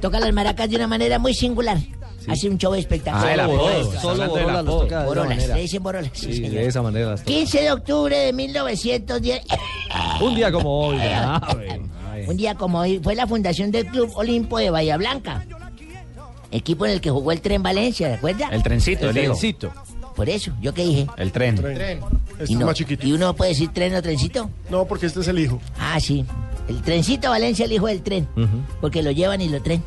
Toca las maracas de una manera muy singular. Hace un show espectacular. Ah, el apodo. Borolas. Apodo. toca de esa Borolas, manera. le dicen Borolas. sí, Sí, señor. de esa manera. las toca. 15 de octubre de 1910. Un día como hoy. Ay. Un día como hoy fue la fundación del Club Olimpo de Bahía Blanca. Equipo en el que jugó el Tren Valencia, ¿de acuerdo? El trencito, El el trencito. Por eso, ¿yo qué dije? El tren. Este ¿Y, es no- más chiquito. ¿Y uno puede decir tren o trencito? No, porque este es el hijo. Ah, sí. El trencito Valencia, el hijo del tren. Porque lo llevan y lo tren.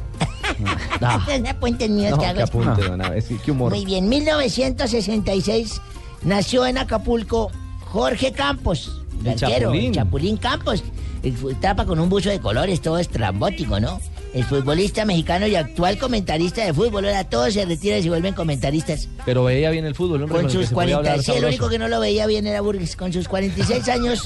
Apunten míos No, que hago que apunte. Sí, qué humor. Muy bien, 1966 nació en Acapulco Jorge Campos, El arquero, Chapulín. el Chapulín Campos. El Tapa con un buzo de colores, todo estrambótico, ¿no? El futbolista mexicano y actual comentarista de fútbol. Ahora todos se retiran y se vuelven comentaristas. Pero veía bien el fútbol, hombre. Con sus se podía 40, hablar sí, el sabroso. único que no lo veía bien era Burgues. Con sus 46 años,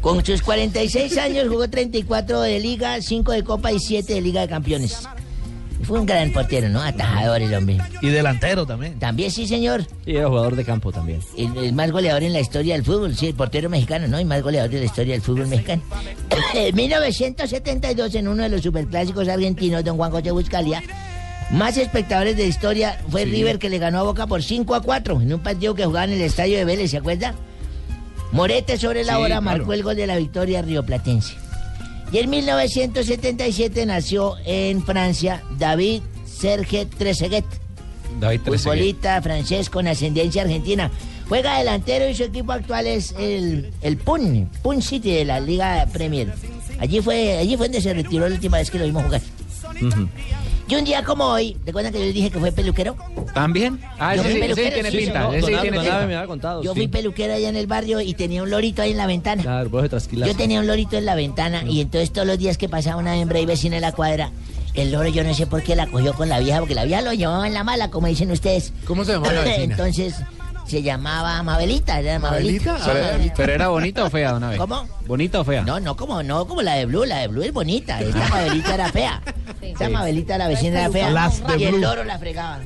con sus 46 años jugó 34 de Liga, 5 de Copa y 7 de Liga de Campeones. Fue un gran portero, ¿no? Atajador el hombre. Y delantero también. También sí, señor. Y era jugador de campo también. El, el más goleador en la historia del fútbol, sí, el portero mexicano, ¿no? Y más goleador de la historia del fútbol mexicano. En 1972, en uno de los superclásicos argentinos, don Juan José Buscalia, más espectadores de la historia fue River que le ganó a Boca por 5 a 4 en un partido que jugaba en el estadio de Vélez, ¿se acuerda? Morete sobre la Sí, hora claro. marcó el gol de la victoria rioplatense. Y en 1977 nació en Francia David Serge Trezeguet. David Trezeguet. Futbolista francés con ascendencia argentina. Juega delantero y su equipo actual es el, el Pun, Pun City de la Liga Premier. Allí fue, allí fue donde se retiró la última vez que lo vimos jugar. Y un día como hoy, ¿te acuerdas que yo les dije que fue peluquero? ¿También? Ah, Yo ese, fui sí- ese sí peluquero, tiene sí, pinta. Ese sí tiene pinta. me había contado. Yo sí. fui peluquero allá en el barrio y tenía un lorito ahí en la ventana. Claro, vos de. Yo tenía un lorito en la ventana y entonces todos los días que pasaba una hembra y vecina en la cuadra, el loro yo no sé por qué la cogió con la vieja, porque la vieja lo llevaba en la mala, como dicen ustedes. ¿Cómo se llamaba la vecina? entonces se llamaba Mabelita, era Mabelita. ¿Mabelita? Sí, Pero, pero era bonita o fea, una vez. ¿Cómo? ¿Bonita o fea? No, no como, no como la de Blue, la de Blue es bonita, esta Mabelita era fea. Esta Sí. Mabelita, la vecina era fea. Las de y el loro la fregaba.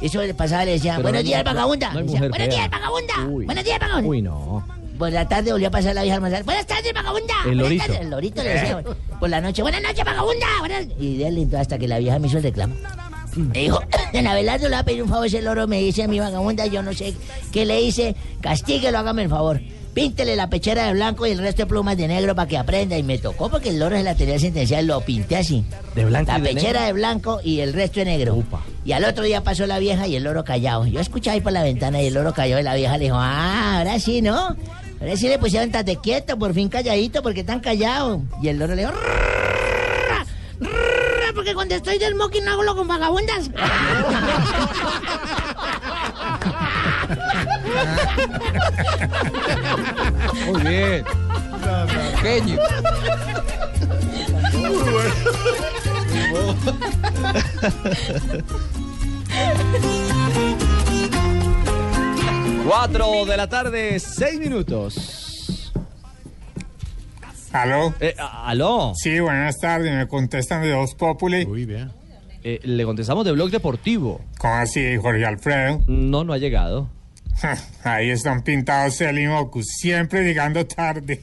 Eso le pasaba, le decía, Pero buenos no- días, no- buenos días, vagabunda. Buenos días, vagabunda. Uy, no. Por la tarde volvió a pasar la vieja a almorzar. Buenas tardes, vagabunda. El lorito. El lorito le decía. Por la noche, buenas noches, vagabunda. Buenas... Y de él hasta que la vieja me hizo el reclamo. Me dijo, don Abelardo le va a pedir un favor ese loro, me dice a mi vagabunda, yo no sé qué le hice, castíguelo, hágame el favor. Píntele la pechera de blanco y el resto de plumas de negro para que aprenda. Y me tocó porque el loro se la tenía sentenciada, lo pinté así. De blanco La y de pechera negro. de blanco y el resto de negro. Upa. Y al otro día pasó la vieja y el loro callado. Yo escuchaba ahí por la ventana y el loro cayó y la vieja le dijo, ah, ahora sí, ¿no? Ahora sí le pusieron tate quieto, por fin calladito, porque tan callado. Y el loro le dijo, "Rrrra, rrrra, porque cuando estoy del smoking no hago lo con vagabundas. Muy bien. Genio. Cuatro de la tarde, seis minutos. ¿Aló? Eh, ¿Aló? Sí, buenas tardes. Me contestan de Voz Populi. Uy, vea. Eh, le contestamos de Blog Deportivo. ¿Cómo así, Jorge Alfredo? No, no ha llegado. Ahí están pintados Cel y Mocus, siempre llegando tarde.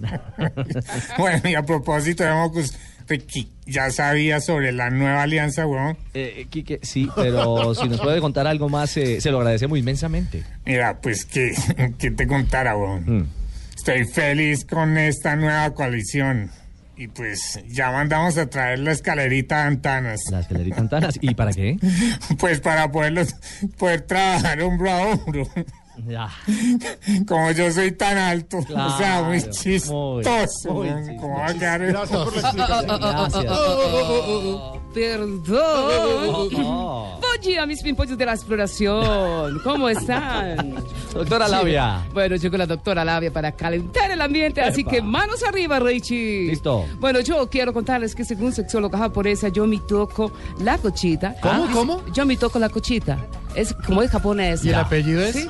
bueno, y a propósito de Mocus, Ricky, ¿ya sabía sobre la nueva alianza, weón? Eh, Quique, sí, pero si nos puede contar algo más, eh, se lo agradecemos inmensamente. Mira, pues que, que te contara, weón. Mm. Estoy feliz con esta nueva coalición. Y pues ya mandamos a traer la escalerita de Antanas. La escalerita Antanas. ¿Y para qué? Pues para poderlos, poder trabajar hombro a hombro. Como yo soy tan alto. o sea, muy Claro, chistoso. ¿Cómo va a quedar Gracias por la explicación. Gracias. Perdón. Bom dia, mis pimpollos de la exploración. ¿Cómo están? Doctora Labia. Bueno, yo con la doctora Labia para calentar el ambiente, así que manos arriba, Richie. Listo. Bueno, yo quiero contarles que según sexóloga japonesa, yo me toco la cochita. ¿Cómo, Ah, cómo? Yo me toco la cochita. Es como es japonés. ¿Y el apellido es? Sí.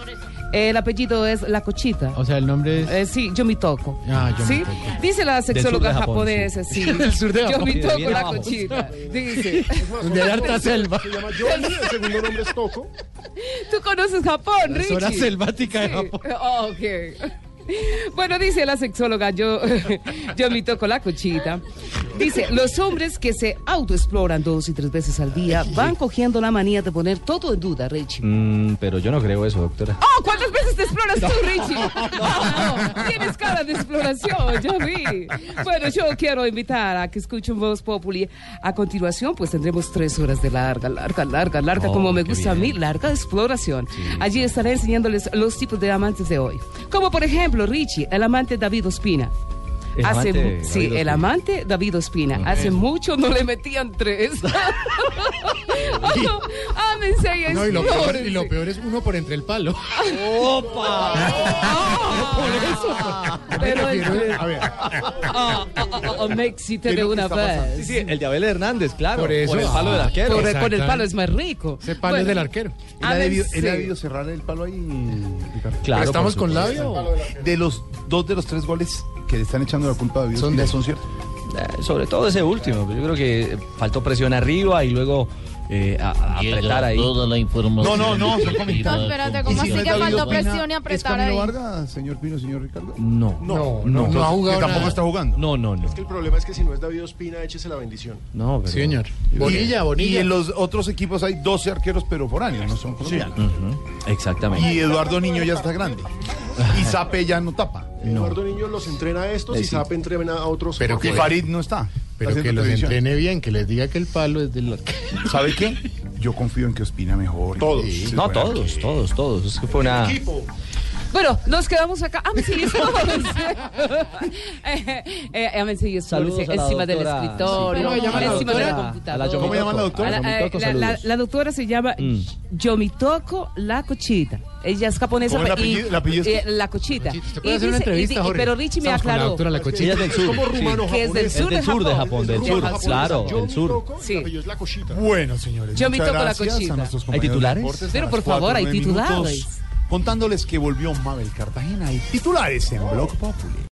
El apellido es la cochita. O sea, el nombre es... Eh, sí, yo me toco. Ah, yo me ¿Sí? toco. Dice la sexóloga de Japón, japonesa, sí. sí. Del sur de Yo Japón. me De toco bien la cochita. Dice. Donde hay harta selva. Se llama Johnny, el segundo nombre es Toco. Tú conoces Japón, La Richie. zona selvática de Sí. Japón. Oh, ok. Bueno, dice la sexóloga, yo, yo me toco la cochita. Dice, los hombres que se autoexploran dos y tres veces al día van cogiendo la manía de poner todo en duda, Richie. Mm, pero yo no creo eso, doctora. Oh, ¿cuántas veces te exploras tú, Richie? No, tienes cara de exploración, ya vi. Bueno, yo quiero invitar a que escuchen Voz Populi. A continuación, pues tendremos tres horas de larga, larga, larga, larga, Oh, como me qué gusta a mí, larga exploración. Allí estaré enseñándoles los tipos de amantes de hoy. Como por ejemplo, Richie, el amante David Ospina. El Hace, amante mu- David sí, el amante David Ospina. Hace mucho no le metían tres. oh, ámense y No, y lo, peor, y lo peor es uno por entre el palo. ¡Opa! Pero el- A ver. Ah, ah, ah, ah, me excité de una vez. Sí, sí, el de Abel Hernández, claro. Por eso. el palo del arquero. Por, por el palo es más rico. Ese palo Bueno, es del arquero. Él ha, debido, él ha ámense. debido cerrar el palo ahí. Claro, ¿Pero estamos por con labio? De los dos de los tres goles que le están echando la culpa a David Son de- son ciertos. Eh, sobre todo ese último. Yo creo que faltó presión arriba y luego eh, a- a apretar ahí. Toda la información. No, no, no, son No, comentarios. espérate, ¿cómo ¿Y así no es que faltó presión y ¿Es apretar ahí? Vargas, señor Pino, señor Ricardo? No. No, No, no ha jugado Que tampoco está jugando. No, no, no. Es que el problema es que si no es David Ospina, échese la bendición. No, pero... Sí, señor. Bonilla, Y Bonilla. en los otros equipos hay 12 arqueros, pero foráneos, no son colombianos. Ujú, Exactamente. Y Eduardo Niño ya está grande. Y Zape ya no tapa. Eduardo Niño los entrena a estos y sí. Zape entrena a otros. Pero que- Farid no está. Pero Está que los televisión. entrene bien, que les diga que el palo es del arquero. ¿Sabe qué? Yo confío en que Ospina mejor. Todos. Sí, No, todos, todos, todos. Es que fue una... Equipo. Bueno, nos quedamos acá. Ámense y explórense. eh, eh, y Saludos la encima del escritorio, Sí, ¿cómo se llama la encima de la doctora? computadora. La ¿Cómo llama la doctora? La, eh, la- la- la doctora se llama Mm. Yomitoko La Cochita. Ella es japonesa. ¿Cómo el y- apellido? ¿El apellido es eh, qué? la Cochita. Usted puede Y hacer una dice- y entrevista, di- Jorge. Pero Richie me la aclaró. doctora La Cochita. Ella es del sur. Como sí. rumano Que es del sur del sur de Japón. Japón, del sur. Claro, del sur. Yomitoko, Sí. el apellido es la cochita. Bueno, señores. Yo me muchas toco la gracias cochita. ¿Hay titulares? Pero por favor, hay titulares. Contándoles que volvió Mabel Cartagena y titulares en Blog Populi.